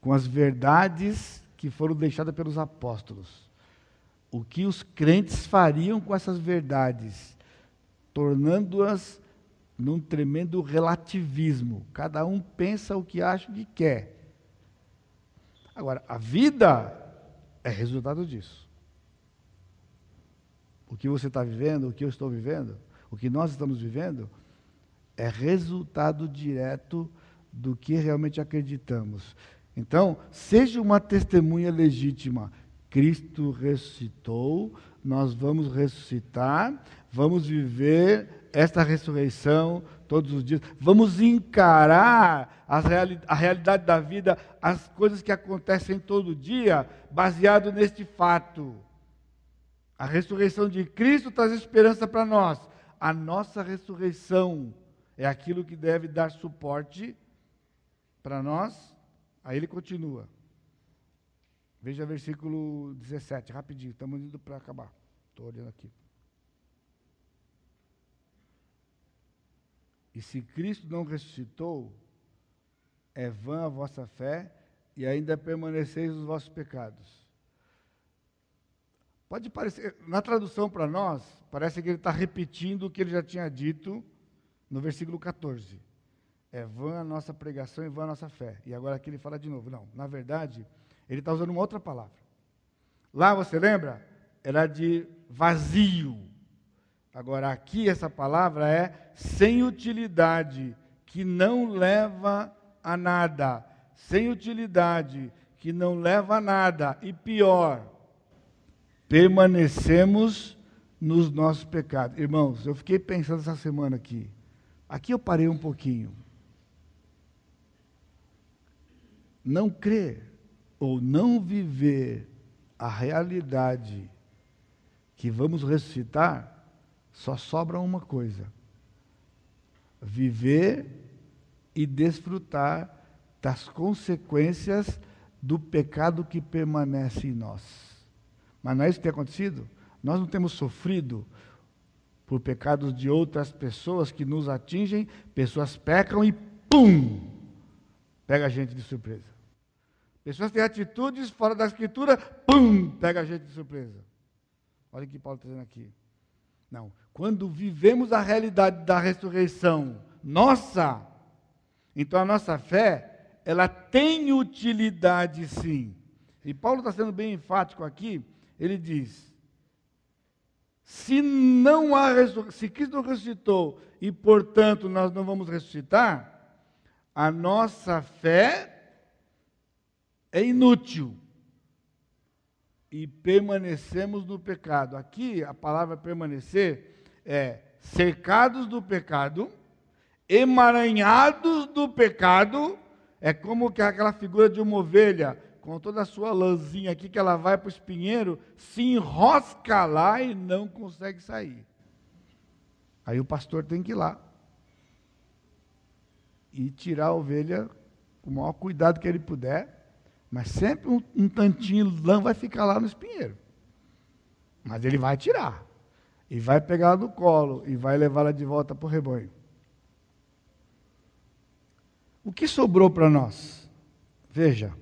A: com as verdades que foram deixadas pelos apóstolos. O que os crentes fariam com essas verdades, tornando-as num tremendo relativismo. Cada um pensa o que acha que quer. Agora, a vida é resultado disso. O que você está vivendo, o que eu estou vivendo, o que nós estamos vivendo, é resultado direto do que realmente acreditamos. Então, seja uma testemunha legítima. Cristo ressuscitou, nós vamos ressuscitar, vamos viver esta ressurreição todos os dias, vamos encarar reali a realidade da vida, as coisas que acontecem todo dia, baseado neste fato. A ressurreição de Cristo traz esperança para nós. A nossa ressurreição é aquilo que deve dar suporte para nós. Aí ele continua. Veja versículo 17, rapidinho, estamos indo para acabar. Estou olhando aqui. E se Cristo não ressuscitou, é vã a vossa fé e ainda permaneceis nos vossos pecados. Pode parecer, na tradução para nós, parece que ele está repetindo o que ele já tinha dito no versículo 14. É vã a nossa pregação e vã a nossa fé. E agora aqui ele fala de novo. Não, na verdade, ele está usando uma outra palavra. Lá, você lembra? Era de vazio. Agora, aqui essa palavra é sem utilidade, que não leva a nada. Sem utilidade, que não leva a nada. E pior, permanecemos nos nossos pecados. Irmãos, eu fiquei pensando essa semana aqui. Aqui eu parei um pouquinho. Não crer ou não viver a realidade que vamos ressuscitar, só sobra uma coisa: viver e desfrutar das consequências do pecado que permanece em nós. Mas não é isso que tem acontecido? Nós não temos sofrido por pecados de outras pessoas que nos atingem, pessoas pecam e pum! Pega a gente de surpresa. Pessoas têm atitudes fora da escritura, pum! Pega a gente de surpresa. Olha o que Paulo está dizendo aqui. Não. Quando vivemos a realidade da ressurreição nossa, então a nossa fé, ela tem utilidade sim. E Paulo está sendo bem enfático aqui, ele diz: se não há se Cristo ressuscitou e, portanto, nós não vamos ressuscitar, a nossa fé é inútil e permanecemos no pecado. Aqui a palavra permanecer é cercados do pecado, emaranhados do pecado, é como que aquela figura de uma ovelha com toda a sua lãzinha aqui, que ela vai para o espinheiro, se enrosca lá e não consegue sair. Aí o pastor tem que ir lá e tirar a ovelha com o maior cuidado que ele puder, mas sempre um, um tantinho lã vai ficar lá no espinheiro. Mas ele vai tirar. E vai pegar no colo e vai levá-la de volta para o rebanho. O que sobrou para nós? Veja,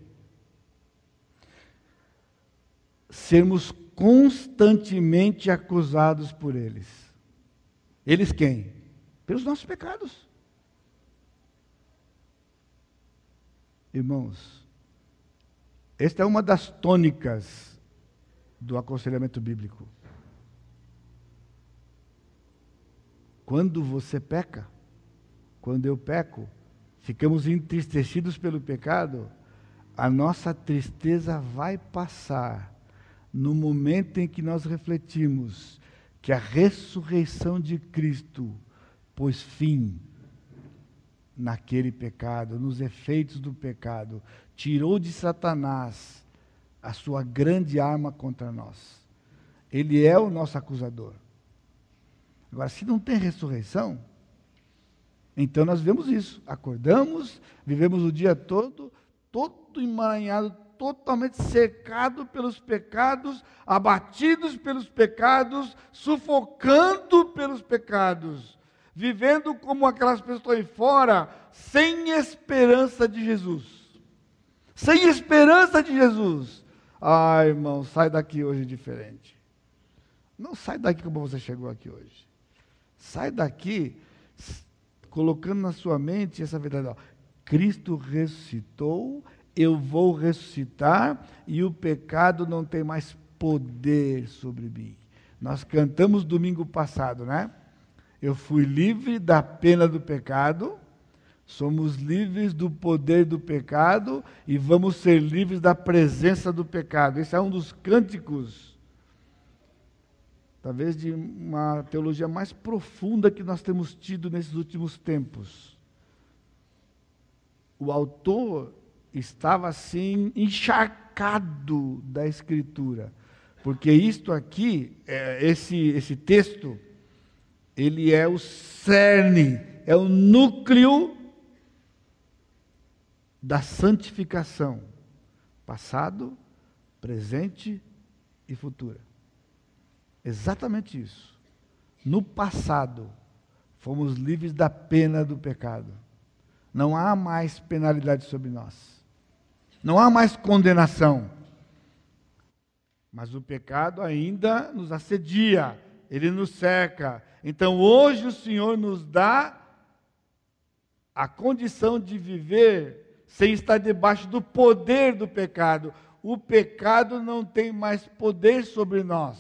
A: sermos constantemente acusados por eles. Eles quem? Pelos nossos pecados. Irmãos, esta é uma das tônicas do aconselhamento bíblico. Quando você peca, quando eu peco, ficamos entristecidos pelo pecado, a nossa tristeza vai passar no momento em que nós refletimos que a ressurreição de Cristo pôs fim naquele pecado, nos efeitos do pecado, tirou de Satanás a sua grande arma contra nós. Ele é o nosso acusador. Agora, se não tem ressurreição, então nós vemos isso. Acordamos, vivemos o dia todo, todo emaranhado, totalmente cercado pelos pecados, abatidos pelos pecados, sufocando pelos pecados. Vivendo como aquelas pessoas fora, sem esperança de Jesus. Sem esperança de Jesus. Ai, irmão, sai daqui hoje diferente. Não sai daqui como você chegou aqui hoje. Sai daqui colocando na sua mente essa verdade. Ó, Cristo ressuscitou, eu vou ressuscitar e o pecado não tem mais poder sobre mim. Nós cantamos domingo passado, né? Eu fui livre da pena do pecado, somos livres do poder do pecado e vamos ser livres da presença do pecado. Esse é um dos cânticos, talvez de uma teologia mais profunda que nós temos tido nesses últimos tempos. O autor estava assim encharcado da Escritura, porque isto aqui, é, esse, esse texto, ele é o cerne, é o núcleo da santificação, passado, presente e futura. Exatamente isso. No passado, fomos livres da pena do pecado. Não há mais penalidade sobre nós. Não há mais condenação. Mas o pecado ainda nos assedia, ele nos cerca. Então hoje o Senhor nos dá a condição de viver sem estar debaixo do poder do pecado. O pecado não tem mais poder sobre nós.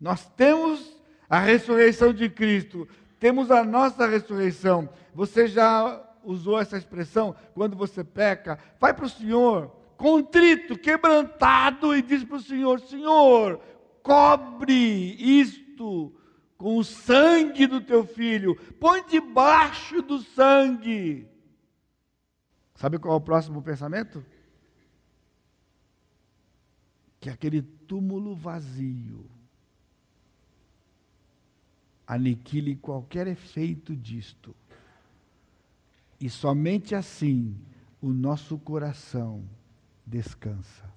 A: Nós temos a ressurreição de Cristo, temos a nossa ressurreição. Você já usou essa expressão quando você peca? Vai para o Senhor, contrito, quebrantado, e diz para o Senhor: Senhor, cobre isto com o sangue do teu filho, põe debaixo do sangue. Sabe qual é o próximo pensamento? Que aquele túmulo vazio aniquile qualquer efeito disto. E somente assim o nosso coração descansa.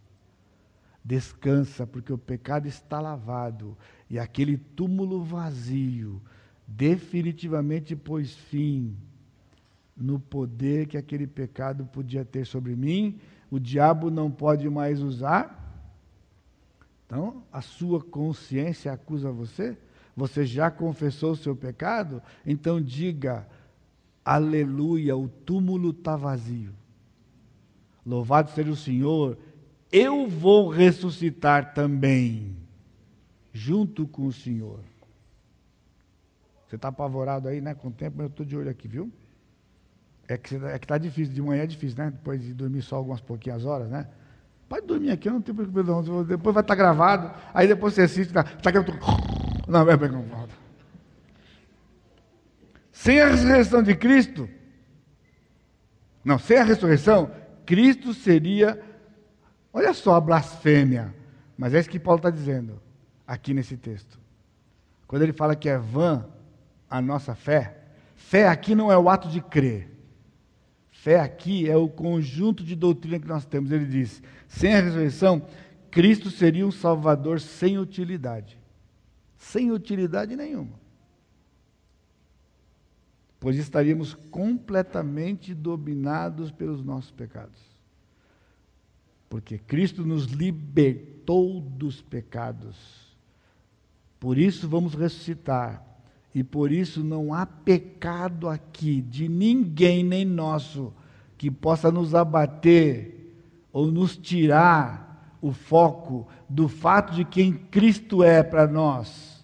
A: Descansa, porque o pecado está lavado e aquele túmulo vazio definitivamente pôs fim no poder que aquele pecado podia ter sobre mim. O diabo não pode mais usar. Então, a sua consciência acusa você? Você já confessou o seu pecado? Então diga: Aleluia, o túmulo está vazio. Louvado seja o Senhor, eu vou ressuscitar também, junto com o Senhor. Você está apavorado aí, né? Com o tempo, mas eu estou de olho aqui, viu? É que é está difícil, de manhã é difícil, né? Depois de dormir só algumas pouquinhas horas, né? Pode dormir aqui, eu não tenho problema. Depois vai estar tá gravado, aí depois você assiste, tá, tá aqui, eu. Não, é bem volta. Sem a ressurreição de Cristo, não, sem a ressurreição, Cristo seria, olha só a blasfêmia, mas é isso que Paulo está dizendo aqui nesse texto. Quando ele fala que é vã a nossa fé, fé aqui não é o ato de crer. Fé aqui é o conjunto de doutrina que nós temos. Ele diz: sem a ressurreição, Cristo seria um Salvador sem utilidade. Sem utilidade nenhuma. Pois estaríamos completamente dominados pelos nossos pecados. Porque Cristo nos libertou dos pecados. Por isso vamos ressuscitar e por isso não há pecado aqui de ninguém, nem nosso, que possa nos abater ou nos tirar o foco do fato de quem Cristo é para nós.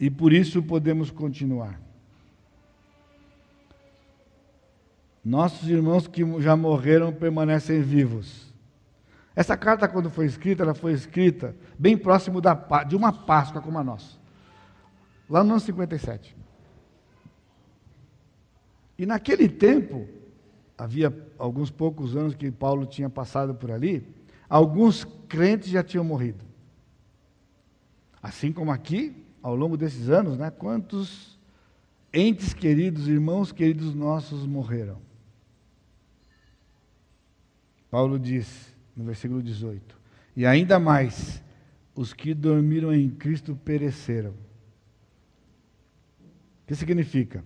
A: E por isso podemos continuar. Nossos irmãos que já morreram permanecem vivos. Essa carta, quando foi escrita, ela foi escrita bem próximo da, de uma Páscoa como a nossa lá no ano 57. E naquele tempo, havia alguns poucos anos que Paulo tinha passado por ali, alguns crentes já tinham morrido. Assim como aqui, ao longo desses anos, né, quantos entes queridos, irmãos queridos nossos morreram. Paulo diz no versículo 18: E ainda mais, os que dormiram em Cristo pereceram. O que significa?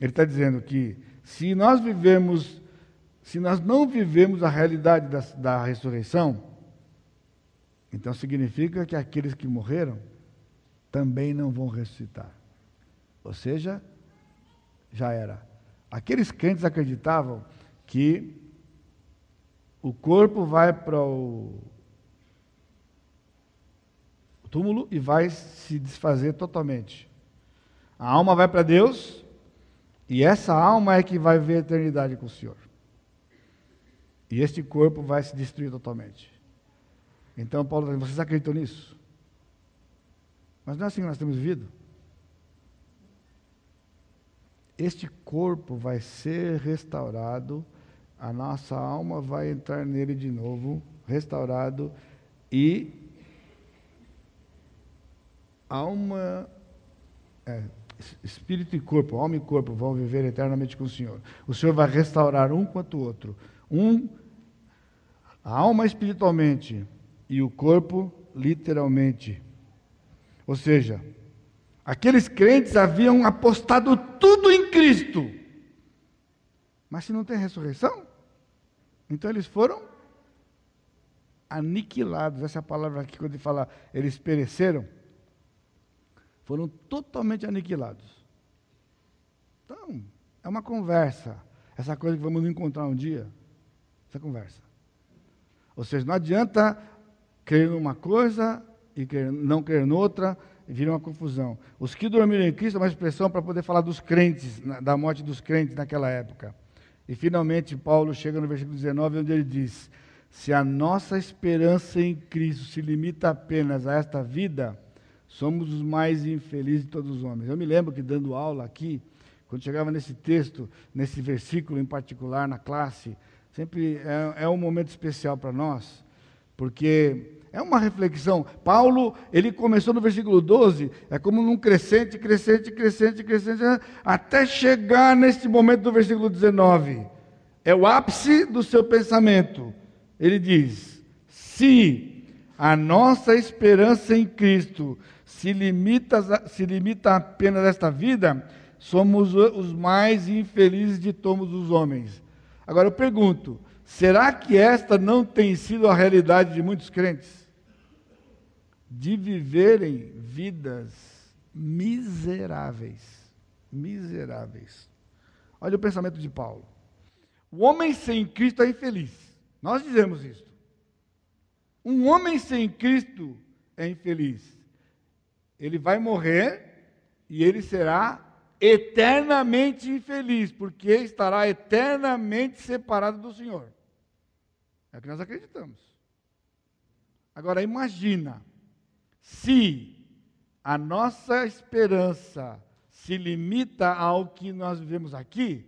A: Ele está dizendo que se nós vivemos, se nós não vivemos a realidade da, da ressurreição, então significa que aqueles que morreram também não vão ressuscitar. Ou seja, já era. Aqueles crentes acreditavam que o corpo vai para o túmulo e vai se desfazer totalmente. A alma vai para Deus e essa alma é que vai ver a eternidade com o Senhor. E este corpo vai se destruir totalmente. Então, Paulo, vocês acreditam nisso? Mas não é assim que nós temos vivido. Este corpo vai ser restaurado, a nossa alma vai entrar nele de novo, restaurado, e alma, é, espírito e corpo, alma e corpo vão viver eternamente com o Senhor. O Senhor vai restaurar um quanto o outro. Um, a alma espiritualmente e o corpo literalmente. Ou seja, aqueles crentes haviam apostado tudo em Cristo. Mas se não tem ressurreição, então eles foram aniquilados. Essa palavra aqui, quando ele fala, eles pereceram, foram totalmente aniquilados. Então, é uma conversa. Essa coisa que vamos encontrar um dia, essa conversa. Ou seja, não adianta crer numa coisa e não crer noutra, e vira uma confusão. Os que dormiram em Cristo é uma expressão para poder falar dos crentes, da morte dos crentes naquela época. E finalmente Paulo chega no versículo 19, onde ele diz: Se a nossa esperança em Cristo se limita apenas a esta vida, somos os mais infelizes de todos os homens. Eu me lembro que dando aula aqui, quando chegava nesse texto, nesse versículo em particular na classe, sempre é, é um momento especial para nós, porque é uma reflexão. Paulo, ele começou no versículo 12, é como num crescente, crescente, crescente, crescente, até chegar nesse momento do versículo 19. É o ápice do seu pensamento. Ele diz: Se a nossa esperança em Cristo se limita, se limita apenas a esta vida, somos os mais infelizes de todos os homens. Agora eu pergunto: será que esta não tem sido a realidade de muitos crentes? De viverem vidas miseráveis. Miseráveis. Olha o pensamento de Paulo. O homem sem Cristo é infeliz. Nós dizemos isso. Um homem sem Cristo é infeliz. Ele vai morrer e ele será eternamente infeliz, porque estará eternamente separado do Senhor. É o que nós acreditamos. Agora imagina se a nossa esperança se limita ao que nós vivemos aqui,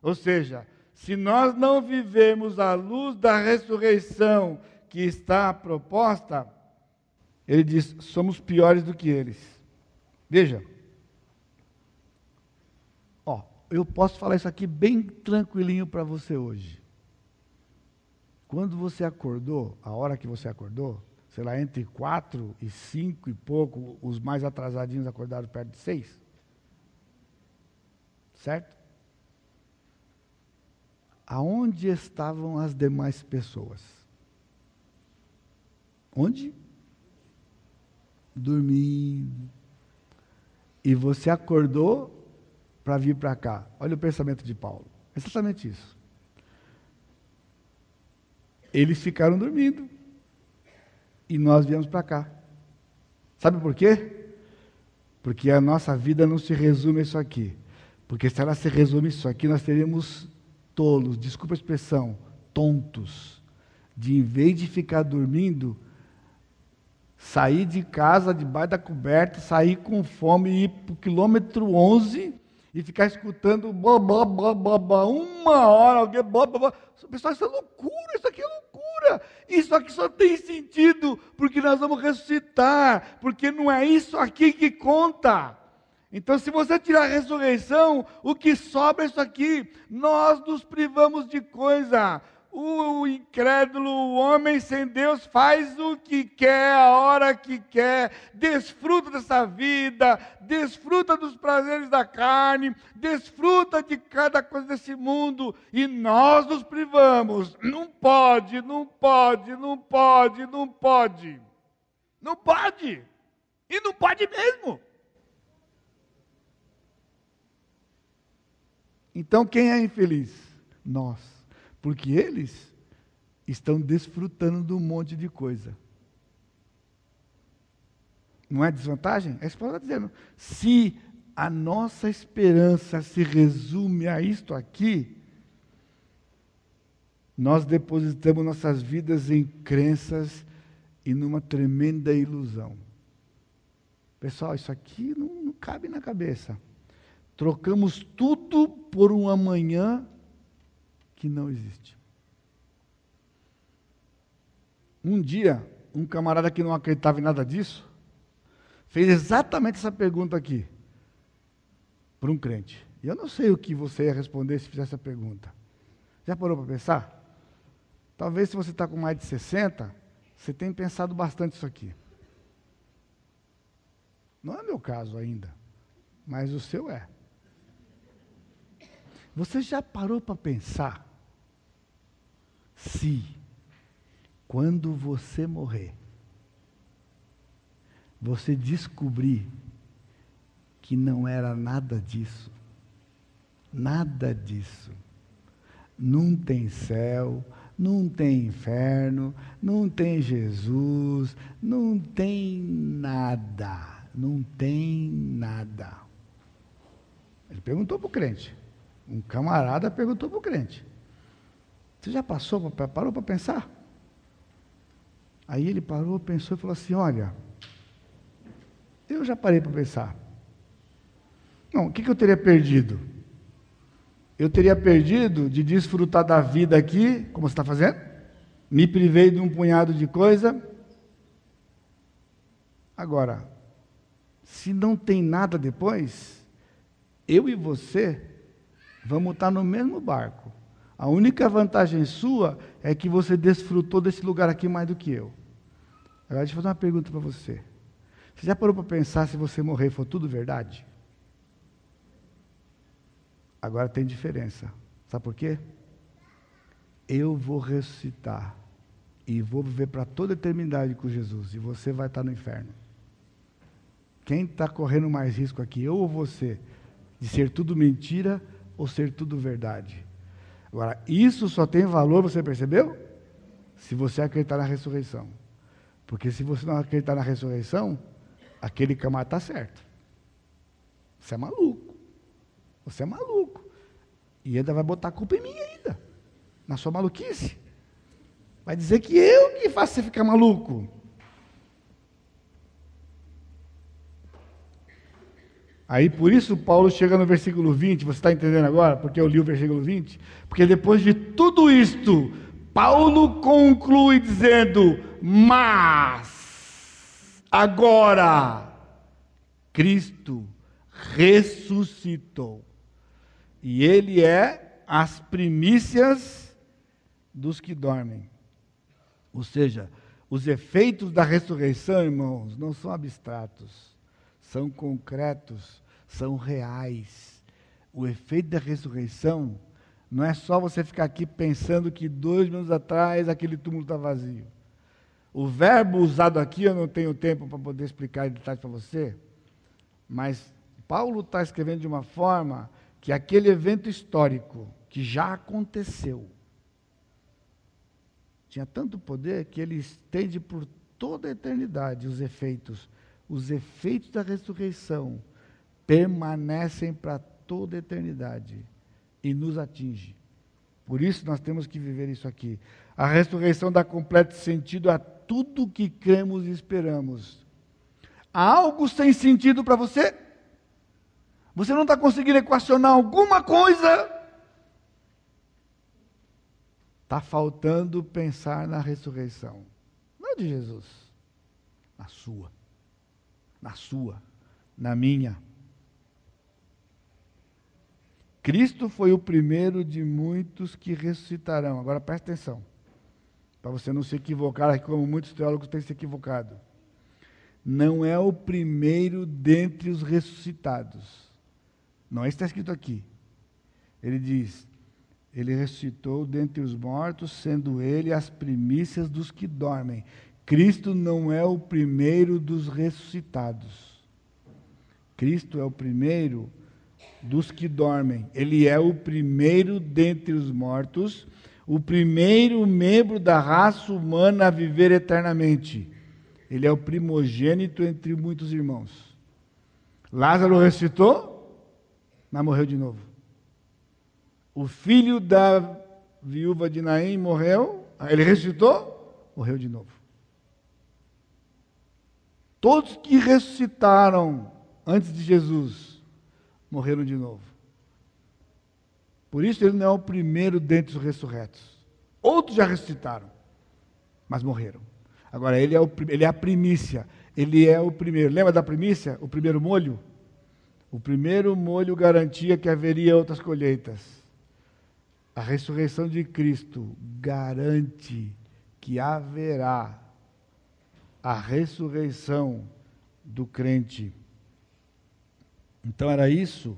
A: ou seja, se nós não vivemos a luz da ressurreição que está proposta, ele diz: somos piores do que eles. Veja, ó, eu posso falar isso aqui bem tranquilinho para você hoje. Quando você acordou, a hora que você acordou, sei lá, entre quatro e cinco e pouco, os mais atrasadinhos acordaram perto de seis. Certo? Aonde estavam as demais pessoas? Onde? Dormindo. E você acordou para vir para cá. Olha o pensamento de Paulo. Exatamente isso. Eles ficaram dormindo e nós viemos para cá. Sabe por quê? Porque a nossa vida não se resume a isso aqui. Porque se ela se resume a isso aqui, nós teríamos tolos, desculpa a expressão, tontos, de em vez de ficar dormindo, sair de casa debaixo da coberta, sair com fome e ir para o quilômetro 11 e ficar escutando blá, blá, blá, blá, blá, uma hora, alguém blá, blá, blá. Pessoal, isso é loucura, isso aqui é loucura. Isso aqui só tem sentido porque nós vamos ressuscitar, porque não é isso aqui que conta. Então, se você tirar a ressurreição, o que sobra é isso aqui. Nós nos privamos de coisa. O incrédulo, o homem sem Deus, faz o que quer, a hora que quer, desfruta dessa vida, desfruta dos prazeres da carne, desfruta de cada coisa desse mundo, e nós nos privamos. Não pode, não pode, não pode, não pode. Não pode. E não pode mesmo. Então quem é infeliz? Nós. Porque eles estão desfrutando de um monte de coisa. Não é desvantagem? É isso que está dizendo. Se a nossa esperança se resume a isto aqui, nós depositamos nossas vidas em crenças e numa tremenda ilusão. Pessoal, isso aqui não, não cabe na cabeça. Trocamos tudo por um amanhã que não existe. Um dia, um camarada que não acreditava em nada disso, fez exatamente essa pergunta aqui, para um crente. E eu não sei o que você ia responder se fizesse essa pergunta. Já parou para pensar? Talvez se você está com mais de 60, você tenha pensado bastante isso aqui. Não é meu caso ainda, mas o seu é. Você já parou para pensar se, quando você morrer, você descobrir que não era nada disso, nada disso, não tem céu, não tem inferno, não tem Jesus, não tem nada, não tem nada. Ele perguntou para o crente. Um camarada perguntou para o crente. Você já passou, parou para pensar? Aí ele parou, pensou e falou assim: Olha, eu já parei para pensar. Não, o que, que eu teria perdido? Eu teria perdido de desfrutar da vida aqui, como você está fazendo? Me privei de um punhado de coisa. Agora, se não tem nada depois, eu e você vamos estar no mesmo barco. A única vantagem sua é que você desfrutou desse lugar aqui mais do que eu. Agora deixa eu fazer uma pergunta para você. Você já parou para pensar se você morrer for tudo verdade? Agora tem diferença. Sabe por quê? Eu vou ressuscitar e vou viver para toda a eternidade com Jesus e você vai estar no inferno. Quem está correndo mais risco aqui, eu ou você, de ser tudo mentira ou ser tudo verdade? Agora, isso só tem valor, você percebeu? Se você acreditar na ressurreição. Porque se você não acreditar na ressurreição, aquele camarada está certo. Você é maluco. Você é maluco. E ainda vai botar a culpa em mim ainda. Na sua maluquice. Vai dizer que eu que faço você ficar maluco. Aí por isso Paulo chega no versículo 20, você está entendendo agora? Porque eu li o versículo 20? Porque depois de tudo isto, Paulo conclui dizendo: Mas agora Cristo ressuscitou. E ele é as primícias dos que dormem. Ou seja, os efeitos da ressurreição, irmãos, não são abstratos são concretos, são reais. O efeito da ressurreição não é só você ficar aqui pensando que dois minutos atrás aquele túmulo está vazio. O verbo usado aqui, eu não tenho tempo para poder explicar em detalhes para você, mas Paulo está escrevendo de uma forma que aquele evento histórico que já aconteceu tinha tanto poder que ele estende por toda a eternidade os efeitos os efeitos da ressurreição permanecem para toda a eternidade e nos atinge. Por isso nós temos que viver isso aqui. A ressurreição dá completo sentido a tudo que cremos e esperamos. Há algo sem sentido para você? Você não está conseguindo equacionar alguma coisa? Está faltando pensar na ressurreição. Não de Jesus, na sua na sua, na minha. Cristo foi o primeiro de muitos que ressuscitarão. Agora presta atenção, para você não se equivocar, como muitos teólogos têm se equivocado. Não é o primeiro dentre os ressuscitados. Não é isso que está escrito aqui. Ele diz: Ele ressuscitou dentre os mortos, sendo ele as primícias dos que dormem. Cristo não é o primeiro dos ressuscitados. Cristo é o primeiro dos que dormem. Ele é o primeiro dentre os mortos, o primeiro membro da raça humana a viver eternamente. Ele é o primogênito entre muitos irmãos. Lázaro ressuscitou, mas morreu de novo. O filho da viúva de Naim morreu, ele ressuscitou, morreu de novo. Todos que ressuscitaram antes de Jesus morreram de novo. Por isso ele não é o primeiro dentre os ressurretos. Outros já ressuscitaram, mas morreram. Agora, ele é, o, ele é a primícia. Ele é o primeiro. Lembra da primícia? O primeiro molho? O primeiro molho garantia que haveria outras colheitas. A ressurreição de Cristo garante que haverá a ressurreição do crente. Então era isso.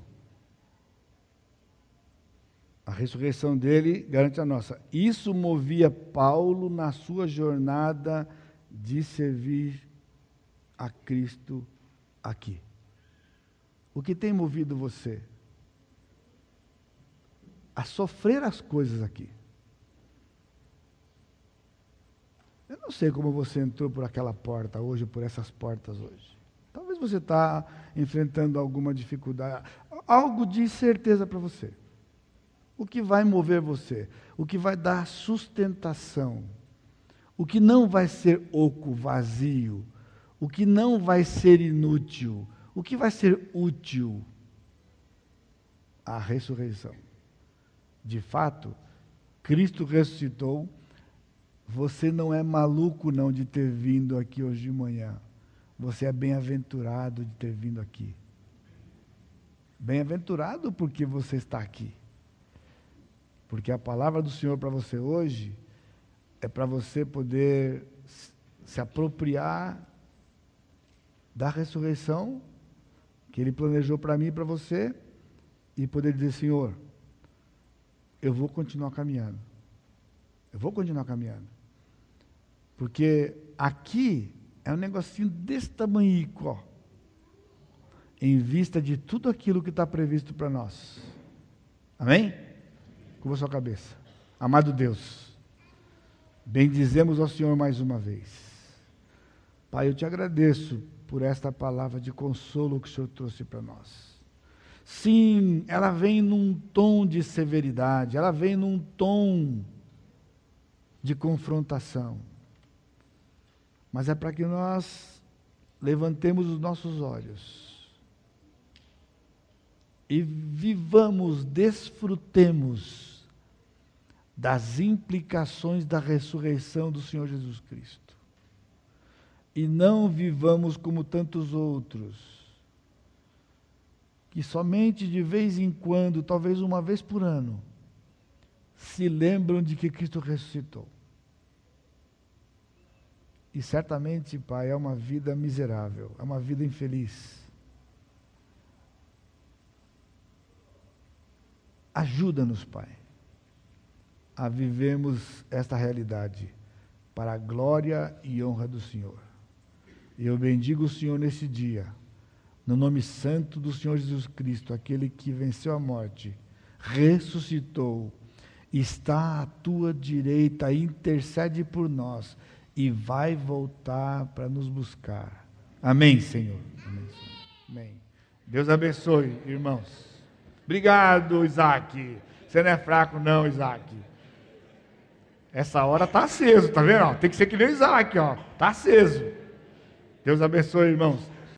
A: A ressurreição dele garante a nossa. Isso movia Paulo na sua jornada de servir a Cristo aqui. O que tem movido você a sofrer as coisas aqui? Eu não sei como você entrou por aquela porta hoje, por essas portas hoje. Talvez você está enfrentando alguma dificuldade, algo de certeza para você. O que vai mover você? O que vai dar sustentação? O que não vai ser oco, vazio? O que não vai ser inútil? O que vai ser útil? A ressurreição. De fato, Cristo ressuscitou você não é maluco não de ter vindo aqui hoje de manhã. Você é bem-aventurado de ter vindo aqui. Bem-aventurado porque você está aqui. Porque a palavra do Senhor para você hoje é para você poder se apropriar da ressurreição que Ele planejou para mim e para você e poder dizer: Senhor, eu vou continuar caminhando. Eu vou continuar caminhando. Porque aqui é um negocinho desse tamanho, ó, em vista de tudo aquilo que está previsto para nós. Amém? Curva sua cabeça. Amado Deus, bendizemos ao Senhor mais uma vez. Pai, eu te agradeço por esta palavra de consolo que o Senhor trouxe para nós. Sim, ela vem num tom de severidade, ela vem num tom de confrontação mas é para que nós levantemos os nossos olhos e vivamos, desfrutemos das implicações da ressurreição do Senhor Jesus Cristo. E não vivamos como tantos outros, que somente de vez em quando, talvez uma vez por ano, se lembram de que Cristo ressuscitou. E certamente, Pai, é uma vida miserável, é uma vida infeliz. Ajuda-nos, Pai, a vivermos esta realidade para a glória e honra do Senhor. Eu bendigo o Senhor nesse dia, no nome santo do Senhor Jesus Cristo, aquele que venceu a morte, ressuscitou, está à tua direita, intercede por nós e vai voltar para nos buscar. Amém, Senhor. Amém, Senhor. Amém. Deus abençoe, irmãos. Obrigado, Isaac. Você não é fraco, não, Isaac. Essa hora está aceso, tá vendo? Tem que ser que nem o Isaac, ó. Está aceso. Deus abençoe, irmãos.